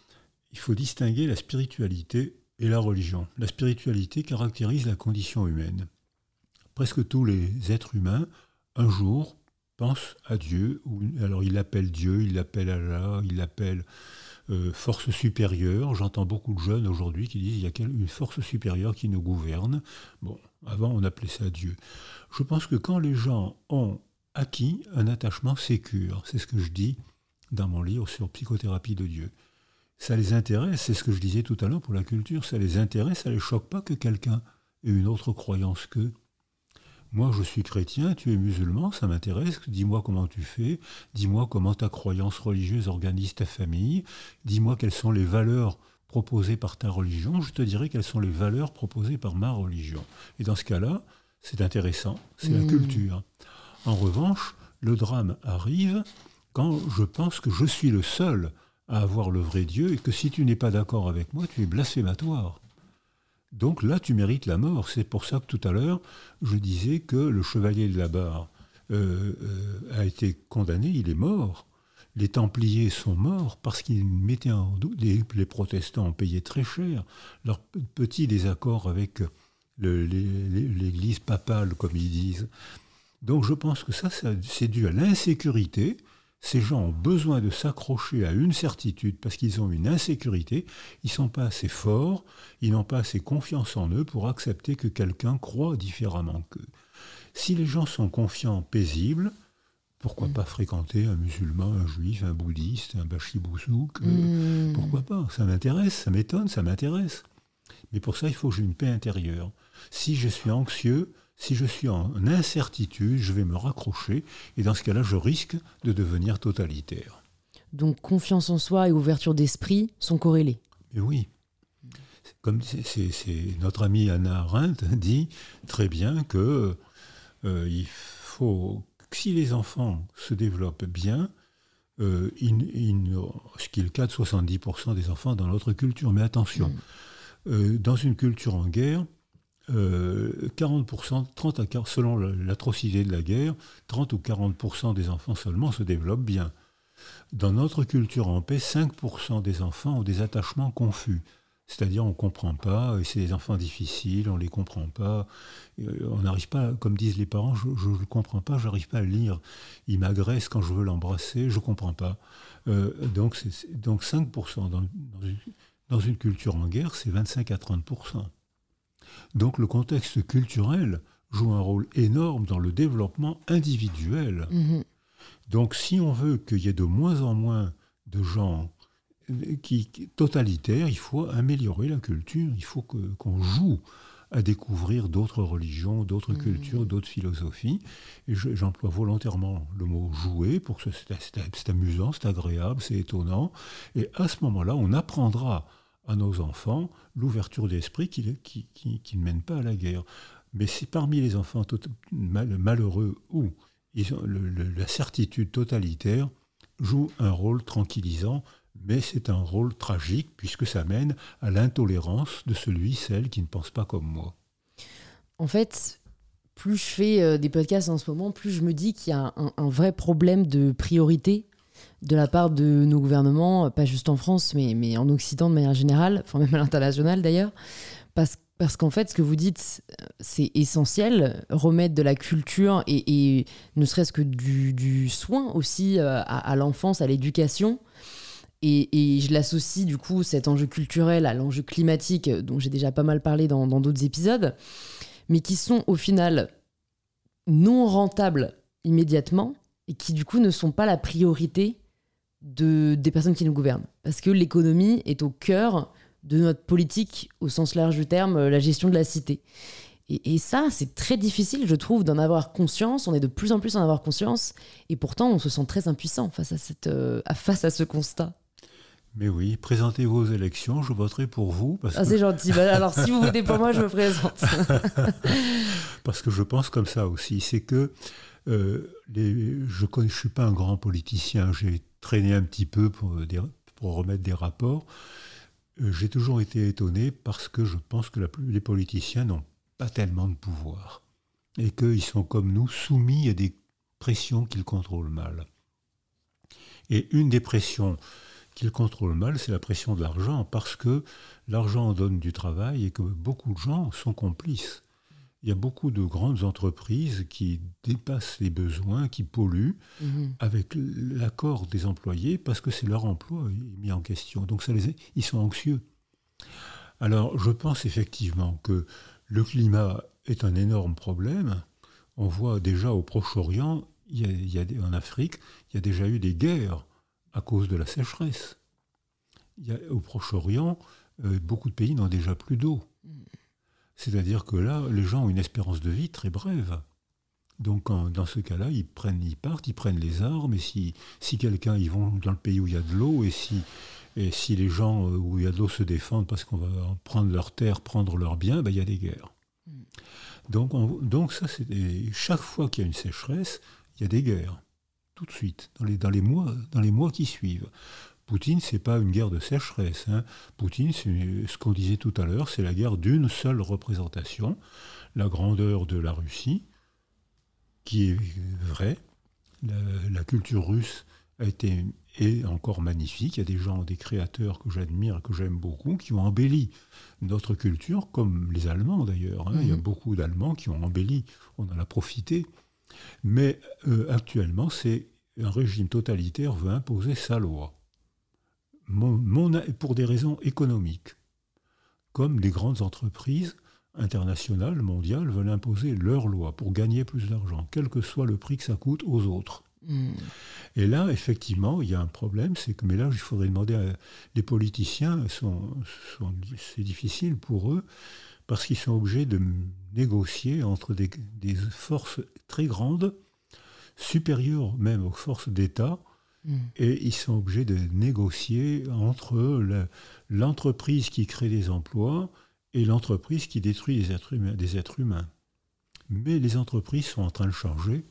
[SPEAKER 2] il faut distinguer la spiritualité et la religion. La spiritualité caractérise la condition humaine presque tous les êtres humains, un jour, pensent à Dieu. Alors il appelle Dieu, il l'appelle Allah, il l'appelle euh, force supérieure. J'entends beaucoup de jeunes aujourd'hui qui disent qu'il y a une force supérieure qui nous gouverne. Bon, avant on appelait ça Dieu. Je pense que quand les gens ont acquis un attachement sécure, c'est ce que je dis dans mon livre sur psychothérapie de Dieu. Ça les intéresse, c'est ce que je disais tout à l'heure pour la culture, ça les intéresse, ça les choque pas que quelqu'un ait une autre croyance qu'eux. Moi, je suis chrétien, tu es musulman, ça m'intéresse. Dis-moi comment tu fais. Dis-moi comment ta croyance religieuse organise ta famille. Dis-moi quelles sont les valeurs proposées par ta religion. Je te dirai quelles sont les valeurs proposées par ma religion. Et dans ce cas-là, c'est intéressant, c'est la hmm. culture. En revanche, le drame arrive quand je pense que je suis le seul à avoir le vrai Dieu et que si tu n'es pas d'accord avec moi, tu es blasphématoire. Donc là, tu mérites la mort. C'est pour ça que tout à l'heure, je disais que le chevalier de la barre euh, euh, a été condamné, il est mort. Les Templiers sont morts parce qu'ils mettaient en doute, les, protestants ont payé très cher leur petit désaccord avec l'Église papale, comme ils disent. Donc je pense que ça c'est dû à l'insécurité ces gens ont besoin de s'accrocher à une certitude parce qu'ils ont une insécurité, ils ne sont pas assez forts, ils n'ont pas assez confiance en eux pour accepter que quelqu'un croit différemment qu'eux. Si les gens sont confiants, paisibles, pourquoi mm. pas fréquenter un musulman, un juif, un bouddhiste, un bachibouzouk mm. Pourquoi pas? Ça m'intéresse, ça m'étonne, ça m'intéresse. Mais pour ça, il faut que j'ai une paix intérieure. Si je suis anxieux, si je suis en incertitude, je vais me raccrocher et dans ce cas-là, je risque de devenir totalitaire.
[SPEAKER 1] Donc confiance en soi et ouverture d'esprit sont corrélées.
[SPEAKER 2] Mais oui. comme notre ami Anna Arendt dit très bien que euh, il faut si les enfants se développent bien, euh, ce qui est le cas de 70% des enfants dans notre culture. Mais attention, mm. euh, dans une culture en guerre, 40%, 30 à 40, selon l'atrocité de la guerre, 30 ou 40% des enfants seulement se développent bien. Dans notre culture en paix, 5% des enfants ont des attachements confus. C'est-à-dire on ne comprend pas, c'est des enfants difficiles, on ne les comprend pas, euh, on n'arrive pas, comme disent les parents, je ne comprends pas, je n'arrive pas à lire. Il m'agresse quand je veux l'embrasser, je ne comprends pas. Euh, donc, donc 5% dans, une, dans, une, culture en guerre, c'est 25 à 30%. Donc le contexte culturel joue un rôle énorme dans le développement individuel. Mm-hmm. Donc si on veut qu'il y ait de moins en moins de gens qui, totalitaire, il faut améliorer la culture, il faut qu'on joue à découvrir d'autres religions, d'autres mmh. cultures, d'autres philosophies. Et j'emploie volontairement le mot jouer pour que c'est amusant, c'est agréable, c'est étonnant. Et à ce moment-là, on apprendra à nos enfants l'ouverture d'esprit qui, qui, ne mène pas à la guerre. Mais si parmi les enfants malheureux où la certitude totalitaire joue un rôle tranquillisant, mais c'est un rôle tragique puisque ça mène à l'intolérance de celui, celle qui ne pense pas comme moi.
[SPEAKER 1] En fait, plus je fais euh, des podcasts en ce moment, plus je me dis qu'il y a un, vrai problème de priorité de la part de nos gouvernements, pas juste en France, mais, mais en Occident de manière générale, enfin même à l'international d'ailleurs, parce, parce qu'en fait, ce que vous dites, c'est essentiel, remettre de la culture et, ne serait-ce que du, soin aussi euh, à, à l'enfance, à l'éducation. Et, je l'associe du coup cet enjeu culturel à l'enjeu climatique dont j'ai déjà pas mal parlé dans d'autres épisodes, mais qui sont au final non rentables immédiatement et qui du coup ne sont pas la priorité de, des personnes qui nous gouvernent. Parce que l'économie est au cœur de notre politique au sens large du terme, la gestion de la cité. Et, ça, c'est très difficile, je trouve, d'en avoir conscience. On est de plus en plus en avoir conscience. Et pourtant, on se sent très impuissant face à, cette, euh, face à ce constat.
[SPEAKER 2] Mais oui, présentez vos élections, je voterai pour vous.
[SPEAKER 1] Parce ah, c'est gentil. Bah, alors, si vous votez pour moi, je me présente. [LAUGHS]
[SPEAKER 2] parce que je pense comme ça aussi. C'est que euh, je ne suis pas un grand politicien. J'ai traîné un petit peu pour, pour remettre des rapports. Euh, j'ai toujours été étonné parce que je pense que les politiciens n'ont pas tellement de pouvoir. Et qu'ils sont comme nous soumis à des pressions qu'ils contrôlent mal. Et une des pressions qu'il contrôle mal, c'est la pression de l'argent, parce que l'argent donne du travail et que beaucoup de gens sont complices. Il y a beaucoup de grandes entreprises qui dépassent les besoins, qui polluent mhm. avec l'accord des employés parce que c'est leur emploi mis en question. Donc ça les, ils sont anxieux. Alors je pense effectivement que le climat est un énorme problème. On voit déjà au Proche-Orient, il y a, en Afrique, il y a déjà eu des guerres à cause de la sécheresse. Il au Proche-Orient, euh, beaucoup de pays n'ont déjà plus d'eau. C'est-à-dire que là, les gens ont une espérance de vie très brève. Donc dans ce cas-là, ils prennent, ils partent, ils prennent les armes, et si, si quelqu'un, ils vont dans le pays où il y a de l'eau, et si, et si les gens euh, où il y a de l'eau se défendent parce qu'on va prendre leurs terres, prendre leurs biens, ben, il y a des guerres. Donc, donc ça, c'est chaque fois qu'il y a une sécheresse, il y a des guerres tout de suite, dans les, dans les, mois, dans les mois qui suivent. Poutine, c'est pas une guerre de sécheresse. Hein. Poutine, c'est ce qu'on disait tout à l'heure, c'est la guerre d'une seule représentation, la grandeur de la Russie, qui est vraie. La, culture russe a été est encore magnifique. Il y a des gens, des créateurs que j'admire, que j'aime beaucoup, qui ont embelli notre culture, comme les Allemands d'ailleurs. Hein. Il y a mhm. beaucoup d'Allemands qui ont embelli. On en a profité. Mais euh, actuellement, c'est un régime totalitaire veut imposer sa loi, pour des raisons économiques, comme les grandes entreprises internationales, mondiales, veulent imposer leur loi pour gagner plus d'argent, quel que soit le prix que ça coûte aux autres. Hmm. Et là, effectivement, il y a un problème, c'est que, mais là, il faudrait demander à, les politiciens, c'est difficile pour eux, parce qu'ils sont obligés de négocier entre des, forces très grandes, supérieures même aux forces d'État, Hmm. Et ils sont obligés de négocier entre l'entreprise qui crée des emplois et l'entreprise qui détruit des êtres, humains, des êtres humains. Mais les entreprises sont en train de changer.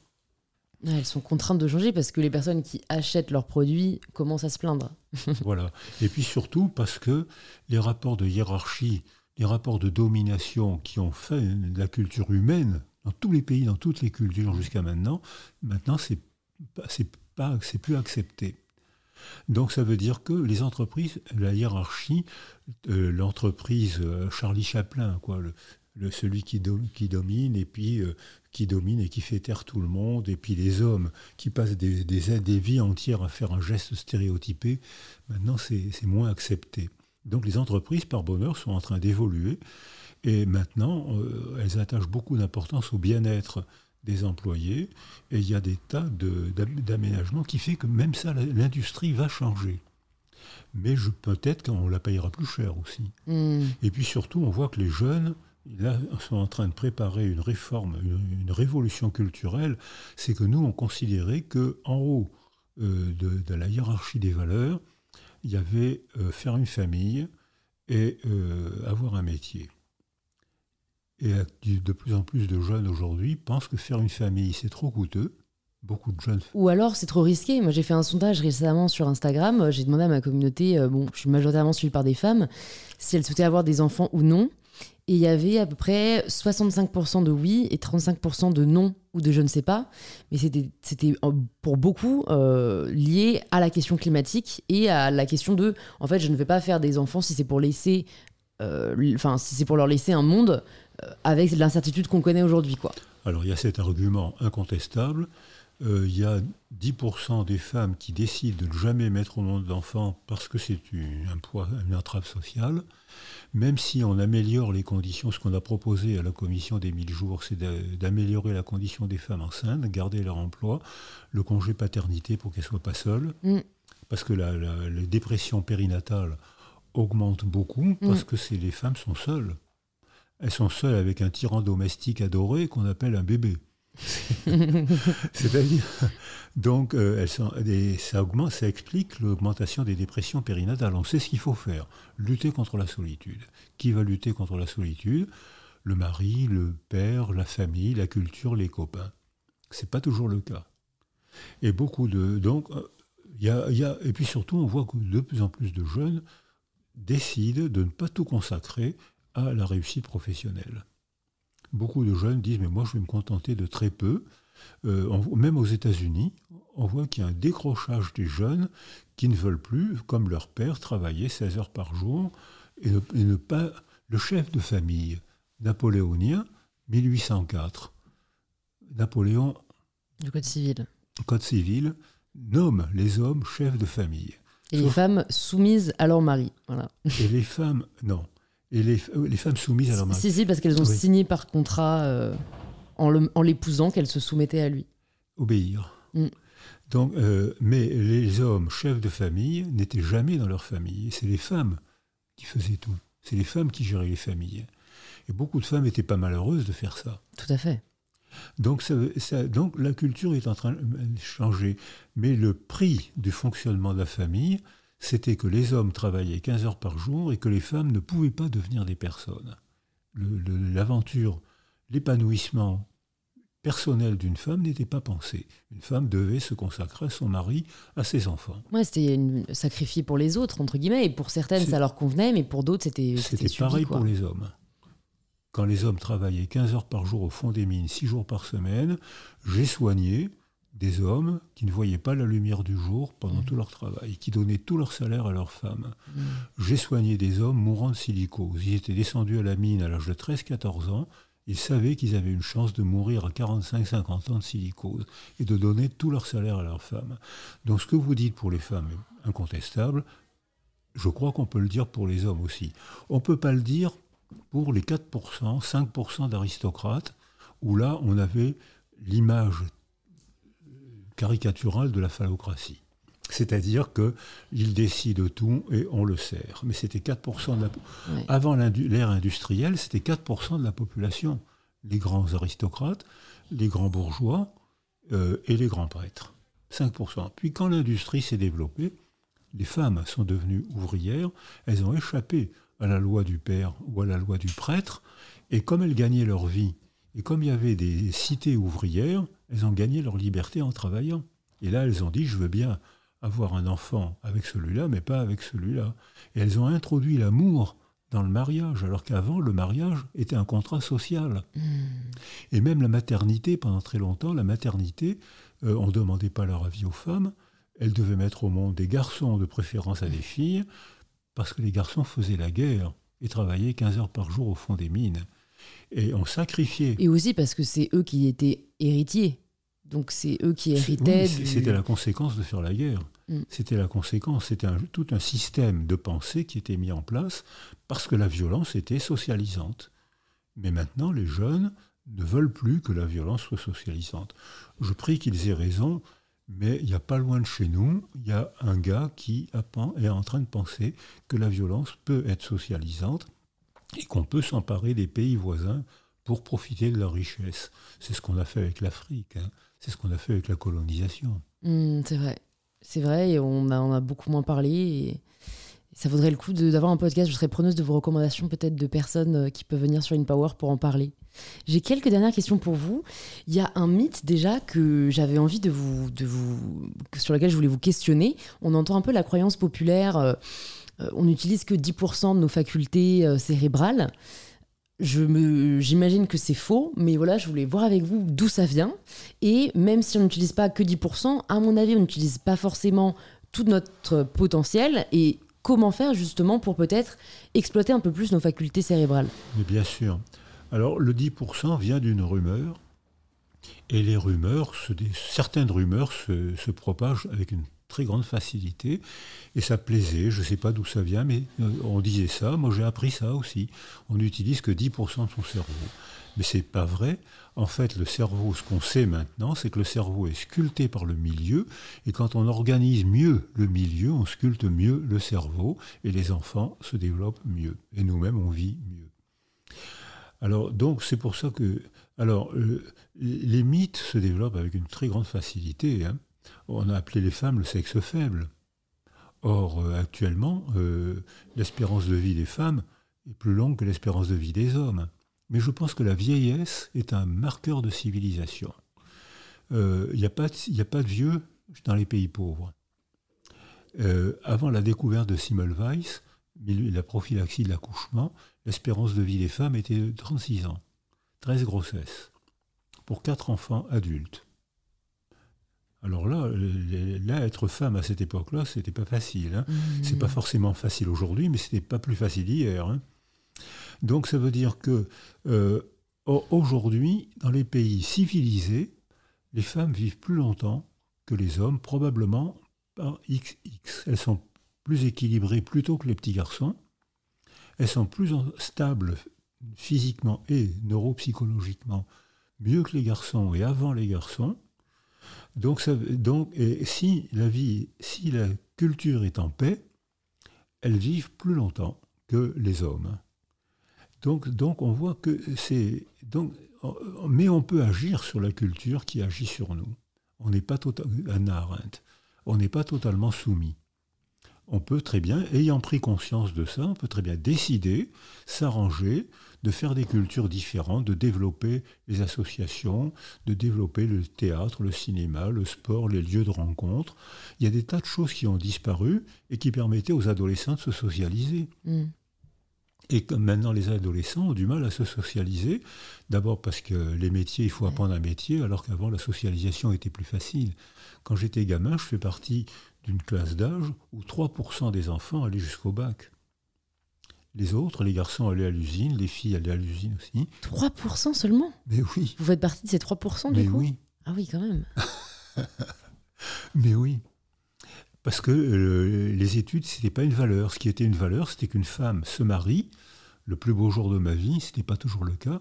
[SPEAKER 1] Elles sont contraintes de changer parce que les personnes qui achètent leurs produits commencent à se plaindre. [LAUGHS]
[SPEAKER 2] voilà. Et puis surtout parce que les rapports de hiérarchie, les rapports de domination qui ont fait la culture humaine dans tous les pays, dans toutes les cultures jusqu'à maintenant, maintenant c'est c'est plus accepté. Donc ça veut dire que les entreprises, la hiérarchie, euh, l'entreprise euh, Charlie Chaplin, quoi, celui qui, domine et puis euh, qui domine et qui fait taire tout le monde, et puis les hommes qui passent des, des vies entières à faire un geste stéréotypé, maintenant c'est moins accepté. Donc les entreprises, par bonheur, sont en train d'évoluer et maintenant elles attachent beaucoup d'importance au bien-être des employés, et il y a des tas d'aménagements qui fait que même ça, l'industrie va changer. Mais peut-être qu'on la payera plus cher aussi. Hmm. Et puis surtout, on voit que les jeunes là, sont en train de préparer une réforme, une, révolution culturelle. C'est que nous, on considérait que en haut euh, de, la hiérarchie des valeurs, il y avait euh, faire une famille et euh, avoir un métier. Et de plus en plus de jeunes aujourd'hui pensent que faire une famille, c'est trop coûteux. Beaucoup de jeunes.
[SPEAKER 1] Ou alors c'est trop risqué. Moi j'ai fait un sondage récemment sur Instagram. J'ai demandé à ma communauté, euh, bon, je suis majoritairement suivie par des femmes, si elles souhaitaient avoir des enfants ou non. Et il y avait à peu près 65% de oui et 35% de non ou de je ne sais pas. Mais c'était euh, pour beaucoup euh, lié à la question climatique et à la question de, en fait, je ne vais pas faire des enfants si c'est pour laisser, enfin, si c'est pour leur laisser un monde euh, avec l'incertitude qu'on connaît aujourd'hui. quoi.
[SPEAKER 2] Alors il y a cet argument incontestable. Euh, il y a 10% des femmes qui décident de ne jamais mettre au monde d'enfants parce que c'est un poids, une entrave sociale. Même si on améliore les conditions, ce qu'on a proposé à la commission des 1000 jours, c'est d'améliorer la condition des femmes enceintes, garder leur emploi, le congé paternité pour qu'elles ne soient pas seules. Mm. Parce que la, les dépressions périnatales augmentent beaucoup parce mm. que les femmes sont seules elles sont seules avec un tyran domestique adoré qu'on appelle un bébé. [LAUGHS] C'est-à-dire, donc, euh, ça, augmente, ça explique l'augmentation des dépressions périnatales. On sait ce qu'il faut faire lutter contre la solitude. Qui va lutter contre la solitude? Le mari, le père, la famille, la culture, les copains. C'est pas toujours le cas. Et beaucoup de. Donc, il euh, y a, et puis surtout, on voit que de plus en plus de jeunes décident de ne pas tout consacrer à la réussite professionnelle. Beaucoup de jeunes disent mais moi je vais me contenter de très peu. Euh, même aux États-Unis, on voit qu'il y a un décrochage des jeunes qui ne veulent plus, comme leur père, travailler 16 heures par jour et ne, pas. Le chef de famille napoléonien, 1804, Napoléon.
[SPEAKER 1] Du Code civil.
[SPEAKER 2] Code civil nomme les hommes chefs de famille.
[SPEAKER 1] Et les femmes soumises à leur mari. Voilà.
[SPEAKER 2] Et les femmes, non. Et les, les, femmes soumises à leur mari.
[SPEAKER 1] Si, si, parce qu'elles ont signé par contrat euh, en l'épousant qu'elles se soumettaient à lui.
[SPEAKER 2] Obéir. Mm. Donc, euh, mais les hommes chefs de famille n'étaient jamais dans leur famille. C'est les femmes qui faisaient tout. C'est les femmes qui géraient les familles. Et beaucoup de femmes n'étaient pas malheureuses de faire ça.
[SPEAKER 1] Tout à fait.
[SPEAKER 2] Donc, ça, donc la culture est en train de changer. Mais le prix du fonctionnement de la famille, c'était que les hommes travaillaient 15 heures par jour et que les femmes ne pouvaient pas devenir des personnes. L'aventure, l'épanouissement personnel d'une femme n'était pas pensé. Une femme devait se consacrer à son mari, à ses enfants.
[SPEAKER 1] Ouais, c'était sacrifié pour les autres, entre guillemets, et pour certaines ça leur convenait, mais pour d'autres c'était
[SPEAKER 2] C'était pareil pour les hommes. Quand les hommes travaillaient 15 heures par jour au fond des mines, 6 jours par semaine, j'ai soigné des hommes qui ne voyaient pas la lumière du jour pendant mmh. tout leur travail, qui donnaient tout leur salaire à leurs femmes. Mmh. J'ai soigné des hommes mourant de silicose. Ils étaient descendus à la mine à l'âge de 13-14 ans. Ils savaient qu'ils avaient une chance de mourir à 45-50 ans de silicose et de donner tout leur salaire à leurs femmes. Donc ce que vous dites pour les femmes est incontestable. Je crois qu'on peut le dire pour les hommes aussi. On ne peut pas le dire pour les 4%, 5% d'aristocrates, où là on avait l'image caricaturale de la phallocratie. C'est-à-dire qu'il décide tout et on le sert. Mais c'était 4% de la... Avant l'ère industrielle, c'était 4% de la population. Les grands aristocrates, les grands bourgeois euh, et les grands prêtres. 5%. Puis quand l'industrie s'est développée, les femmes sont devenues ouvrières, elles ont échappé à la loi du père ou à la loi du prêtre, et comme elles gagnaient leur vie, et comme il y avait des cités ouvrières, elles ont gagné leur liberté en travaillant. Et là, elles ont dit, je veux bien avoir un enfant avec celui-là, mais pas avec celui-là. Et elles ont introduit l'amour dans le mariage, alors qu'avant, le mariage était un contrat social. Hmm. Et même la maternité, pendant très longtemps, la maternité, euh, on ne demandait pas leur avis aux femmes, elles devaient mettre au monde des garçons de préférence à des filles, parce que les garçons faisaient la guerre et travaillaient 15 heures par jour au fond des mines. Et on sacrifiait.
[SPEAKER 1] Et aussi parce que c'est eux qui étaient héritiers. Donc c'est eux qui héritaient.
[SPEAKER 2] C'était la conséquence de faire la guerre. Mm. C'était la conséquence. C'était tout un système de pensée qui était mis en place parce que la violence était socialisante. Mais maintenant, les jeunes ne veulent plus que la violence soit socialisante. Je prie qu'ils aient raison, mais il n'y a pas loin de chez nous, il y a un gars qui est en train de penser que la violence peut être socialisante et qu'on peut s'emparer des pays voisins pour profiter de leur richesse. C'est ce qu'on a fait avec l'Afrique, hein. c'est ce qu'on a fait avec la colonisation.
[SPEAKER 1] Mmh, c'est vrai, c'est vrai, on a, on a beaucoup moins parlé. Et ça vaudrait le coup d'avoir un podcast. Je serais preneuse de vos recommandations, peut-être de personnes euh, qui peuvent venir sur InPower pour en parler. J'ai quelques dernières questions pour vous. Il y a un mythe déjà que j'avais envie de vous, de vous, sur lequel je voulais vous questionner. On entend un peu la croyance populaire. Euh, on n'utilise que 10% de nos facultés euh, cérébrales. j'imagine que c'est faux, mais voilà, je voulais voir avec vous d'où ça vient. Et même si on n'utilise pas que 10%, à mon avis, on n'utilise pas forcément tout notre potentiel. Et comment faire justement pour peut-être exploiter un peu plus nos facultés cérébrales?
[SPEAKER 2] Bien sûr. Alors le 10% vient d'une rumeur. Et les rumeurs, certaines rumeurs se propagent avec une très grande facilité. Et ça plaisait, je sais pas d'où ça vient, mais euh, on disait ça. Moi, j'ai appris ça aussi. On n'utilise que 10% de son cerveau. Mais c'est pas vrai. En fait, le cerveau, ce qu'on sait maintenant, c'est que le cerveau est sculpté par le milieu. Et quand on organise mieux le milieu, on sculpte mieux le cerveau. Et les enfants se développent mieux. Et nous-mêmes, on vit mieux. Alors, donc, c'est pour ça que. Alors, euh, les mythes se développent avec une très grande facilité. Hein on a appelé les femmes le sexe faible. Or, euh, actuellement, euh, l'espérance de vie des femmes est plus longue que l'espérance de vie des hommes. Mais je pense que la vieillesse est un marqueur de civilisation. Il euh, n'y a, pas de vieux dans les pays pauvres. avant la découverte de Simmelweis, la prophylaxie de l'accouchement, l'espérance de vie des femmes était de 36 ans. 13 grossesses. Pour 4 enfants adultes. Alors là, là, être femme à cette époque-là, c'était pas facile. Hein. Mmh. C'est pas forcément facile aujourd'hui, mais c'était pas plus facile hier. Hein. Donc ça veut dire que euh, aujourd'hui, dans les pays civilisés, les femmes vivent plus longtemps que les hommes, probablement par XX. Elles sont plus équilibrées plutôt que les petits garçons. Elles sont plus stables physiquement et neuropsychologiquement, mieux que les garçons et avant les garçons. Donc, donc et si la vie, si la culture est en paix, elles vivent plus longtemps que les hommes. Donc, donc on voit que c'est donc, mais on peut agir sur la culture qui agit sur nous. On n'est pas totalement on n'est pas totalement soumis. On peut très bien, ayant pris conscience de ça, on peut très bien décider, s'arranger, de faire des cultures différentes, de développer les associations, de développer le théâtre, le cinéma, le sport, les lieux de rencontre. Il y a des tas de choses qui ont disparu et qui permettaient aux adolescents de se socialiser. Mm. Et comme maintenant les adolescents ont du mal à se socialiser, d'abord parce que les métiers, il faut apprendre un métier, alors qu'avant la socialisation était plus facile. Quand j'étais gamin, je fais partie d'une classe d'âge où 3% des enfants allaient jusqu'au bac. Les autres, les garçons allaient à l'usine, les filles allaient à l'usine aussi.
[SPEAKER 1] 3% seulement?
[SPEAKER 2] Mais oui.
[SPEAKER 1] Vous faites partie de ces 3% du
[SPEAKER 2] Mais
[SPEAKER 1] coup?
[SPEAKER 2] oui.
[SPEAKER 1] Ah oui, quand même. [LAUGHS]
[SPEAKER 2] Mais oui. Parce que euh, les études, ce n'était pas une valeur. Ce qui était une valeur, c'était qu'une femme se marie. Le plus beau jour de ma vie, ce n'était pas toujours le cas.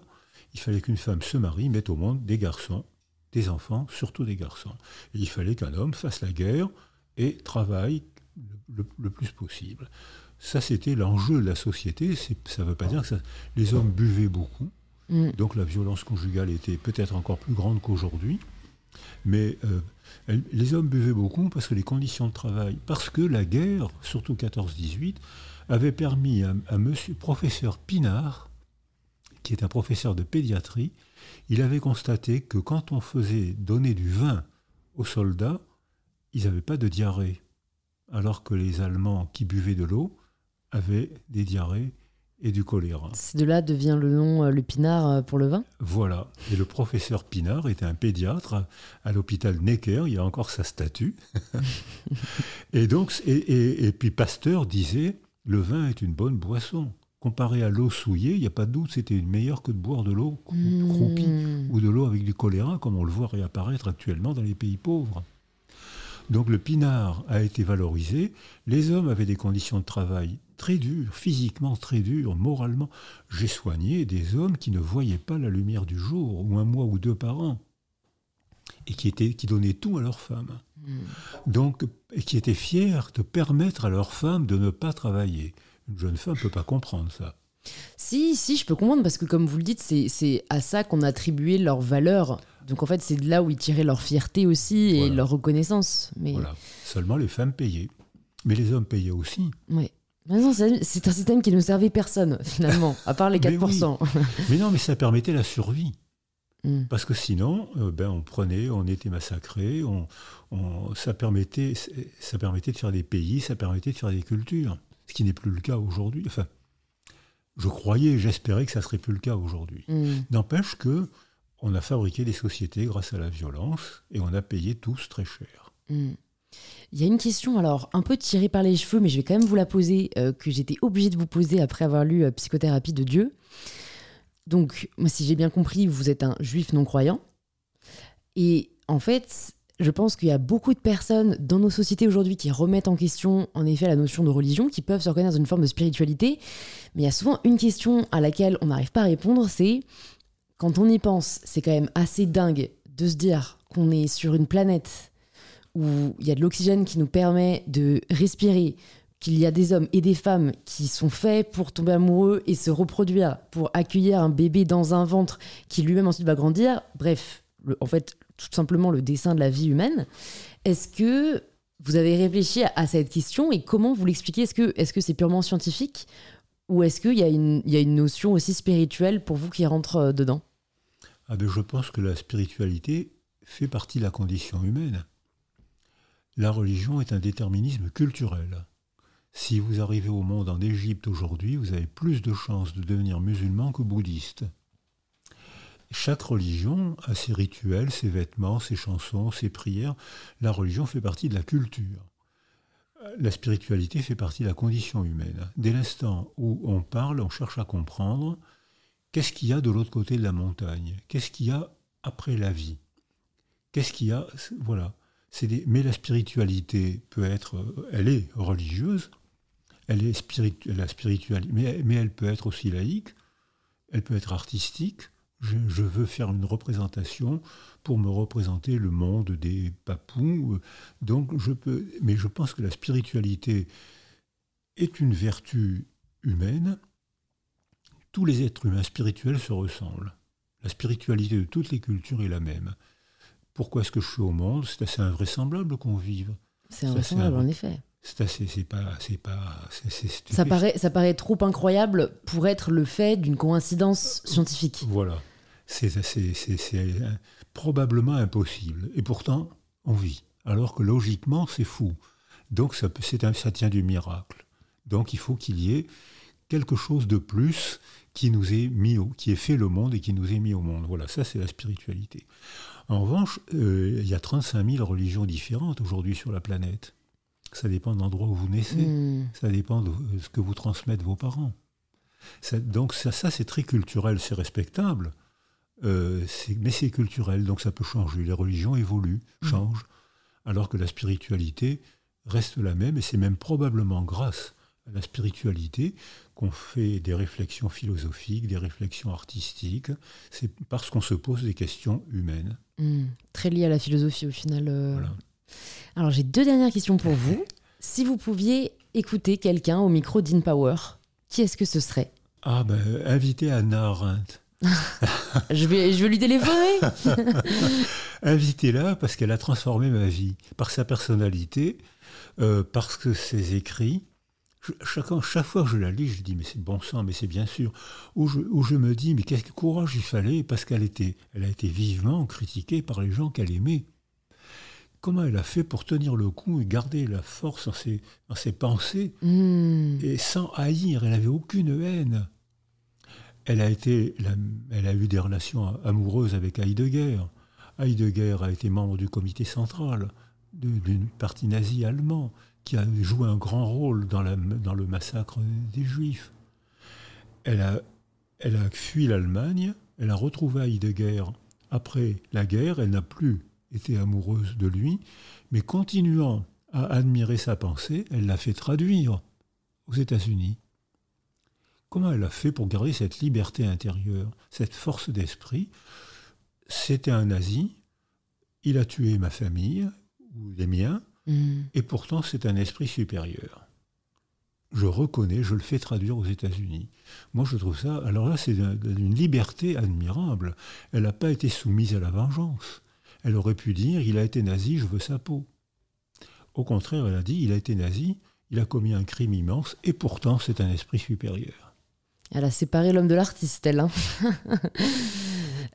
[SPEAKER 2] Il fallait qu'une femme se marie, mette au monde des garçons, des enfants, surtout des garçons. Et il fallait qu'un homme fasse la guerre et travaille le plus possible. Ça, c'était l'enjeu de la société. Ça ne veut pas dire que les hommes buvaient beaucoup. Mm. Donc la violence conjugale était peut-être encore plus grande qu'aujourd'hui. Mais les hommes buvaient beaucoup parce que les conditions de travail, parce que la guerre, surtout 14-18, avait permis à, à monsieur professeur Pinard, qui est un professeur de pédiatrie, il avait constaté que quand on faisait donner du vin aux soldats, ils n'avaient pas de diarrhée, alors que les Allemands qui buvaient de l'eau avaient des diarrhées et du choléra.
[SPEAKER 1] De là devient le nom, euh, le Pinard euh, pour le vin
[SPEAKER 2] Voilà. Et le professeur Pinard était un pédiatre à l'hôpital Necker, il y a encore sa statue. [LAUGHS] [LAUGHS] et donc, et, puis Pasteur disait, le vin est une bonne boisson. Comparé à l'eau souillée, il n'y a pas de doute, c'était meilleur que de boire de l'eau croupie mmh. ou de l'eau avec du choléra, comme on le voit réapparaître actuellement dans les pays pauvres. Donc le pinard a été valorisé. Les hommes avaient des conditions de travail très dures, physiquement très dures, moralement. J'ai soigné des hommes qui ne voyaient pas la lumière du jour, ou un mois ou deux par an, et qui, étaient, qui donnaient tout à leurs femmes. Hmm. Donc, et qui étaient fiers de permettre à leurs femmes de ne pas travailler. Une jeune femme ne peut pas comprendre ça.
[SPEAKER 1] Si, si, je peux comprendre, parce que comme vous le dites, c'est à ça qu'on attribuait leur valeur donc en fait, c'est de là où ils tiraient leur fierté aussi et leur reconnaissance. Mais... Voilà.
[SPEAKER 2] Seulement les femmes payaient. Mais les hommes payaient aussi.
[SPEAKER 1] Oui. C'est un système qui ne servait personne, finalement, à part les 4%. [LAUGHS]
[SPEAKER 2] mais, non, mais ça permettait la survie. Hmm. Parce que sinon, euh, ben, on prenait, on était massacrés, on, ça, permettait, ça permettait de faire des pays, ça permettait de faire des cultures. Ce qui n'est plus le cas aujourd'hui. Enfin, je croyais, j'espérais que ça serait plus le cas aujourd'hui. Hmm. N'empêche que on a fabriqué des sociétés grâce à la violence et on a payé tous très cher.
[SPEAKER 1] Hmm. Il y a une question, alors un peu tirée par les cheveux, mais je vais quand même vous la poser, euh, que j'étais obligée de vous poser après avoir lu euh, Psychothérapie de Dieu. Donc, moi, si j'ai bien compris, vous êtes un juif non-croyant. Et en fait, je pense qu'il y a beaucoup de personnes dans nos sociétés aujourd'hui qui remettent en question, en effet, la notion de religion, qui peuvent se reconnaître dans une forme de spiritualité. Mais il y a souvent une question à laquelle on n'arrive pas à répondre, c'est quand on y pense, c'est quand même assez dingue de se dire qu'on est sur une planète où il y a de l'oxygène qui nous permet de respirer, qu'il y a des hommes et des femmes qui sont faits pour tomber amoureux et se reproduire, pour accueillir un bébé dans un ventre qui lui-même ensuite va grandir. Bref, en fait, tout simplement le dessin de la vie humaine. Est-ce que vous avez réfléchi à, cette question et comment vous l'expliquez? Est-ce que c'est -ce c'est purement scientifique? Ou est-ce qu'il y, y, a une notion aussi spirituelle pour vous qui rentre euh, dedans?
[SPEAKER 2] Ah ben, je pense que la spiritualité fait partie de la condition humaine. La religion est un déterminisme culturel. Si vous arrivez au monde en Égypte aujourd'hui, vous avez plus de chances de devenir musulman que bouddhiste. Chaque religion a ses rituels, ses vêtements, ses chansons, ses prières. La religion fait partie de la culture. La spiritualité fait partie de la condition humaine. Dès l'instant où on parle, on cherche à comprendre, Qu'est-ce qu'il y a de l'autre côté de la montagne Qu'est-ce qu'il y a après la vie Qu'est-ce qu'il y a Voilà. Mais la spiritualité peut être, elle est religieuse, elle est spirituelle, la spiritualité, mais, elle peut être aussi laïque, elle peut être artistique. Je, je, veux faire une représentation pour me représenter le monde des papous. Donc je peux, mais je pense que la spiritualité est une vertu humaine tous les êtres humains spirituels se ressemblent. La spiritualité de toutes les cultures est la même. Pourquoi est-ce que je suis au monde? C'est assez invraisemblable qu'on vive.
[SPEAKER 1] C'est invraisemblable, en effet.
[SPEAKER 2] C'est assez, c'est pas, c'est pas,
[SPEAKER 1] ça paraît, ça paraît trop incroyable pour être le fait d'une coïncidence scientifique.
[SPEAKER 2] Voilà, c'est, probablement impossible. Et pourtant, on vit. Alors que logiquement, c'est fou. Donc ça, ça tient du miracle. Donc il faut qu'il y ait quelque chose de plus qui nous est mis au, qui est fait le monde et qui nous est mis au monde. Voilà, ça c'est la spiritualité. En revanche, euh, il y a 35 000 religions différentes aujourd'hui sur la planète. Ça dépend de l'endroit où vous naissez, hmm. ça dépend de ce que vous transmettent vos parents. donc ça, ça c'est très culturel, c'est respectable, euh, mais c'est culturel, donc ça peut changer. Les religions évoluent, hmm. changent, alors que la spiritualité reste la même, et c'est même probablement grâce à la spiritualité qu'on fait des réflexions philosophiques, des réflexions artistiques. C'est parce qu'on se pose des questions humaines.
[SPEAKER 1] Hmm, très lié à la philosophie au final. Euh. Alors j'ai deux dernières questions pour vous. [LAUGHS] si vous pouviez écouter quelqu'un au micro d'InPower, qui est-ce que ce serait?
[SPEAKER 2] Ah ben, inviter Anna Arendt. [LAUGHS]
[SPEAKER 1] je, vais, je vais lui téléphoner. [LAUGHS]
[SPEAKER 2] Invitez-la parce qu'elle a transformé ma vie par sa personnalité, euh, parce que ses écrits. Chaque, chaque, fois que je la lis, je dis mais c'est bon sang, mais c'est bien sûr. Ou je, je, me dis mais quel courage il fallait parce qu'elle était, elle a été vivement critiquée par les gens qu'elle aimait. Comment elle a fait pour tenir le coup et garder la force dans ses, dans ses pensées
[SPEAKER 1] hmm.
[SPEAKER 2] et sans haïr Elle n'avait aucune haine. Elle a, été, elle a eu des relations amoureuses avec Heidegger. Heidegger a été membre du comité central d'une partie nazie allemand qui a joué un grand rôle dans, le massacre des Juifs. Elle a, elle a fui l'Allemagne, elle a retrouvé Heidegger après la guerre, elle n'a plus été amoureuse de lui, mais continuant à admirer sa pensée, elle l'a fait traduire aux États-Unis. Comment elle a fait pour garder cette liberté intérieure, cette force d'esprit? C'était un nazi, il a tué ma famille, ou les miens,
[SPEAKER 1] mm.
[SPEAKER 2] et pourtant c'est un esprit supérieur. Je reconnais, je le fais traduire aux États-Unis. Moi je trouve ça, alors là c'est une liberté admirable. Elle n'a pas été soumise à la vengeance. Elle aurait pu dire, il a été nazi, je veux sa peau. Au contraire, elle a dit, il a été nazi, il a commis un crime immense, et pourtant c'est un esprit supérieur.
[SPEAKER 1] Elle a séparé l'homme de l'artiste, elle. Hein. [LAUGHS]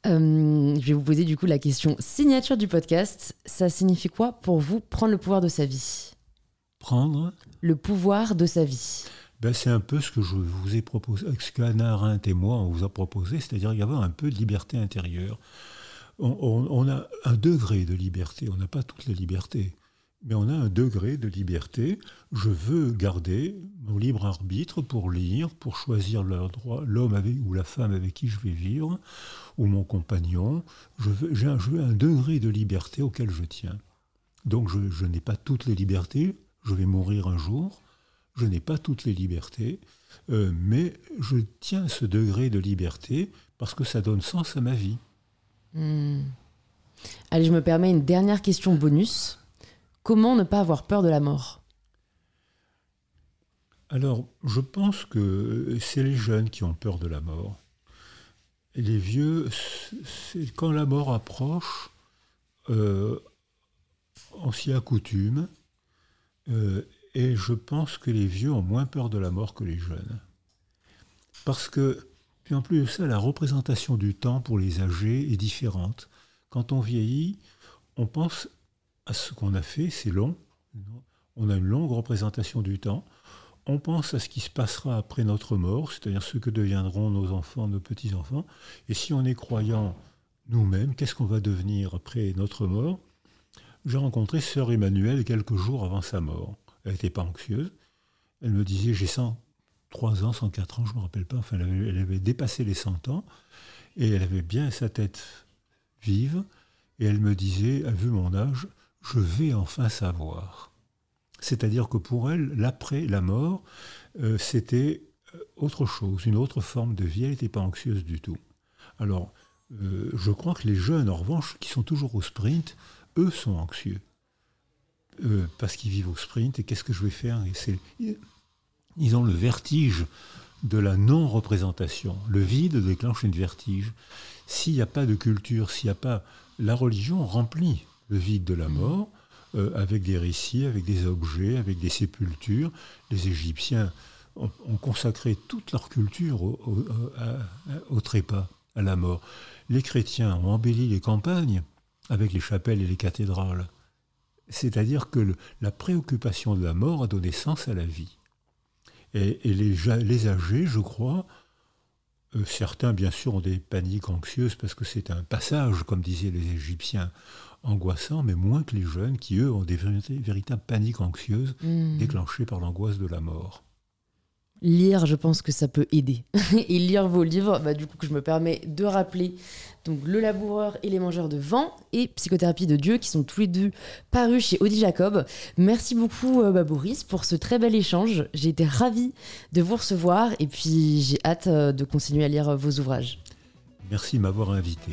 [SPEAKER 1] euh, je vais vous poser du coup la question signature du podcast. Ça signifie quoi pour vous prendre le pouvoir de sa vie?
[SPEAKER 2] Prendre?
[SPEAKER 1] Le pouvoir de sa vie.
[SPEAKER 2] Ben, c'est un peu ce que je vous ai proposé, ce qu'Anna Arendt et moi on vous a proposé, c'est-à-dire y avoir un peu de liberté intérieure. On, on, on a un degré de liberté, on n'a pas toute la liberté mais on a un degré de liberté. Je veux garder mon libre arbitre pour lire, pour choisir l'homme ou la femme avec qui je vais vivre, ou mon compagnon. Je veux, j'ai un, un, degré de liberté auquel je tiens. Donc je, n'ai pas toutes les libertés, je vais mourir un jour, je n'ai pas toutes les libertés, euh, mais je tiens ce degré de liberté parce que ça donne sens à ma vie.
[SPEAKER 1] Hmm. Allez, je me permets une dernière question bonus. Comment ne pas avoir peur de la mort?
[SPEAKER 2] Alors, je pense que c'est les jeunes qui ont peur de la mort. Les vieux, quand la mort approche, euh, on s'y accoutume. Euh, et je pense que les vieux ont moins peur de la mort que les jeunes. Parce que, puis en plus de ça, la représentation du temps pour les âgés est différente. Quand on vieillit, on pense ce qu'on a fait, c'est long. On a une longue représentation du temps. On pense à ce qui se passera après notre mort, c'est-à-dire ce que deviendront nos enfants, nos petits-enfants. Et si on est croyant nous-mêmes, qu'est-ce qu'on va devenir après notre mort? J'ai rencontré sœur Emmanuelle quelques jours avant sa mort. Elle n'était pas anxieuse. Elle me disait, j'ai 103 ans, 104 ans, je ne me rappelle pas. Enfin, elle avait, elle avait dépassé les 100 ans. Et elle avait bien sa tête vive. Et elle me disait, à vu mon âge, je vais enfin savoir. C'est-à-dire que pour elle, l'après, la mort, euh, c'était euh, autre chose, une autre forme de vie. Elle n'était pas anxieuse du tout. Alors, euh, je crois que les jeunes, en revanche, qui sont toujours au sprint, eux sont anxieux. parce qu'ils vivent au sprint, et qu'est-ce que je vais faire? Et Ils ont le vertige de la non-représentation. Le vide déclenche une vertige. S'il n'y a pas de culture, s'il n'y a pas... La religion remplit le vide de la mort, euh, avec des récits, avec des objets, avec des sépultures. Les Égyptiens ont, consacré toute leur culture au, trépas, à la mort. Les chrétiens ont embelli les campagnes avec les chapelles et les cathédrales. C'est-à-dire que la préoccupation de la mort a donné sens à la vie. Et, les, âgés, je crois, euh, certains bien sûr ont des paniques anxieuses parce que c'est un passage, comme disaient les Égyptiens, angoissant, mais moins que les jeunes qui, eux, ont des véritables paniques anxieuses hmm. déclenchées par l'angoisse de la mort.
[SPEAKER 1] Lire, je pense que ça peut aider. [LAUGHS] et lire vos livres, bah, du coup, que je me permets de rappeler donc Le Laboureur et les Mangeurs de Vent et Psychothérapie de Dieu, qui sont tous les deux parus chez Audi Jacob. Merci beaucoup, euh, bah, Boris, pour ce très bel échange. J'ai été ravie de vous recevoir et puis j'ai hâte euh, de continuer à lire vos ouvrages.
[SPEAKER 2] Merci de m'avoir invité.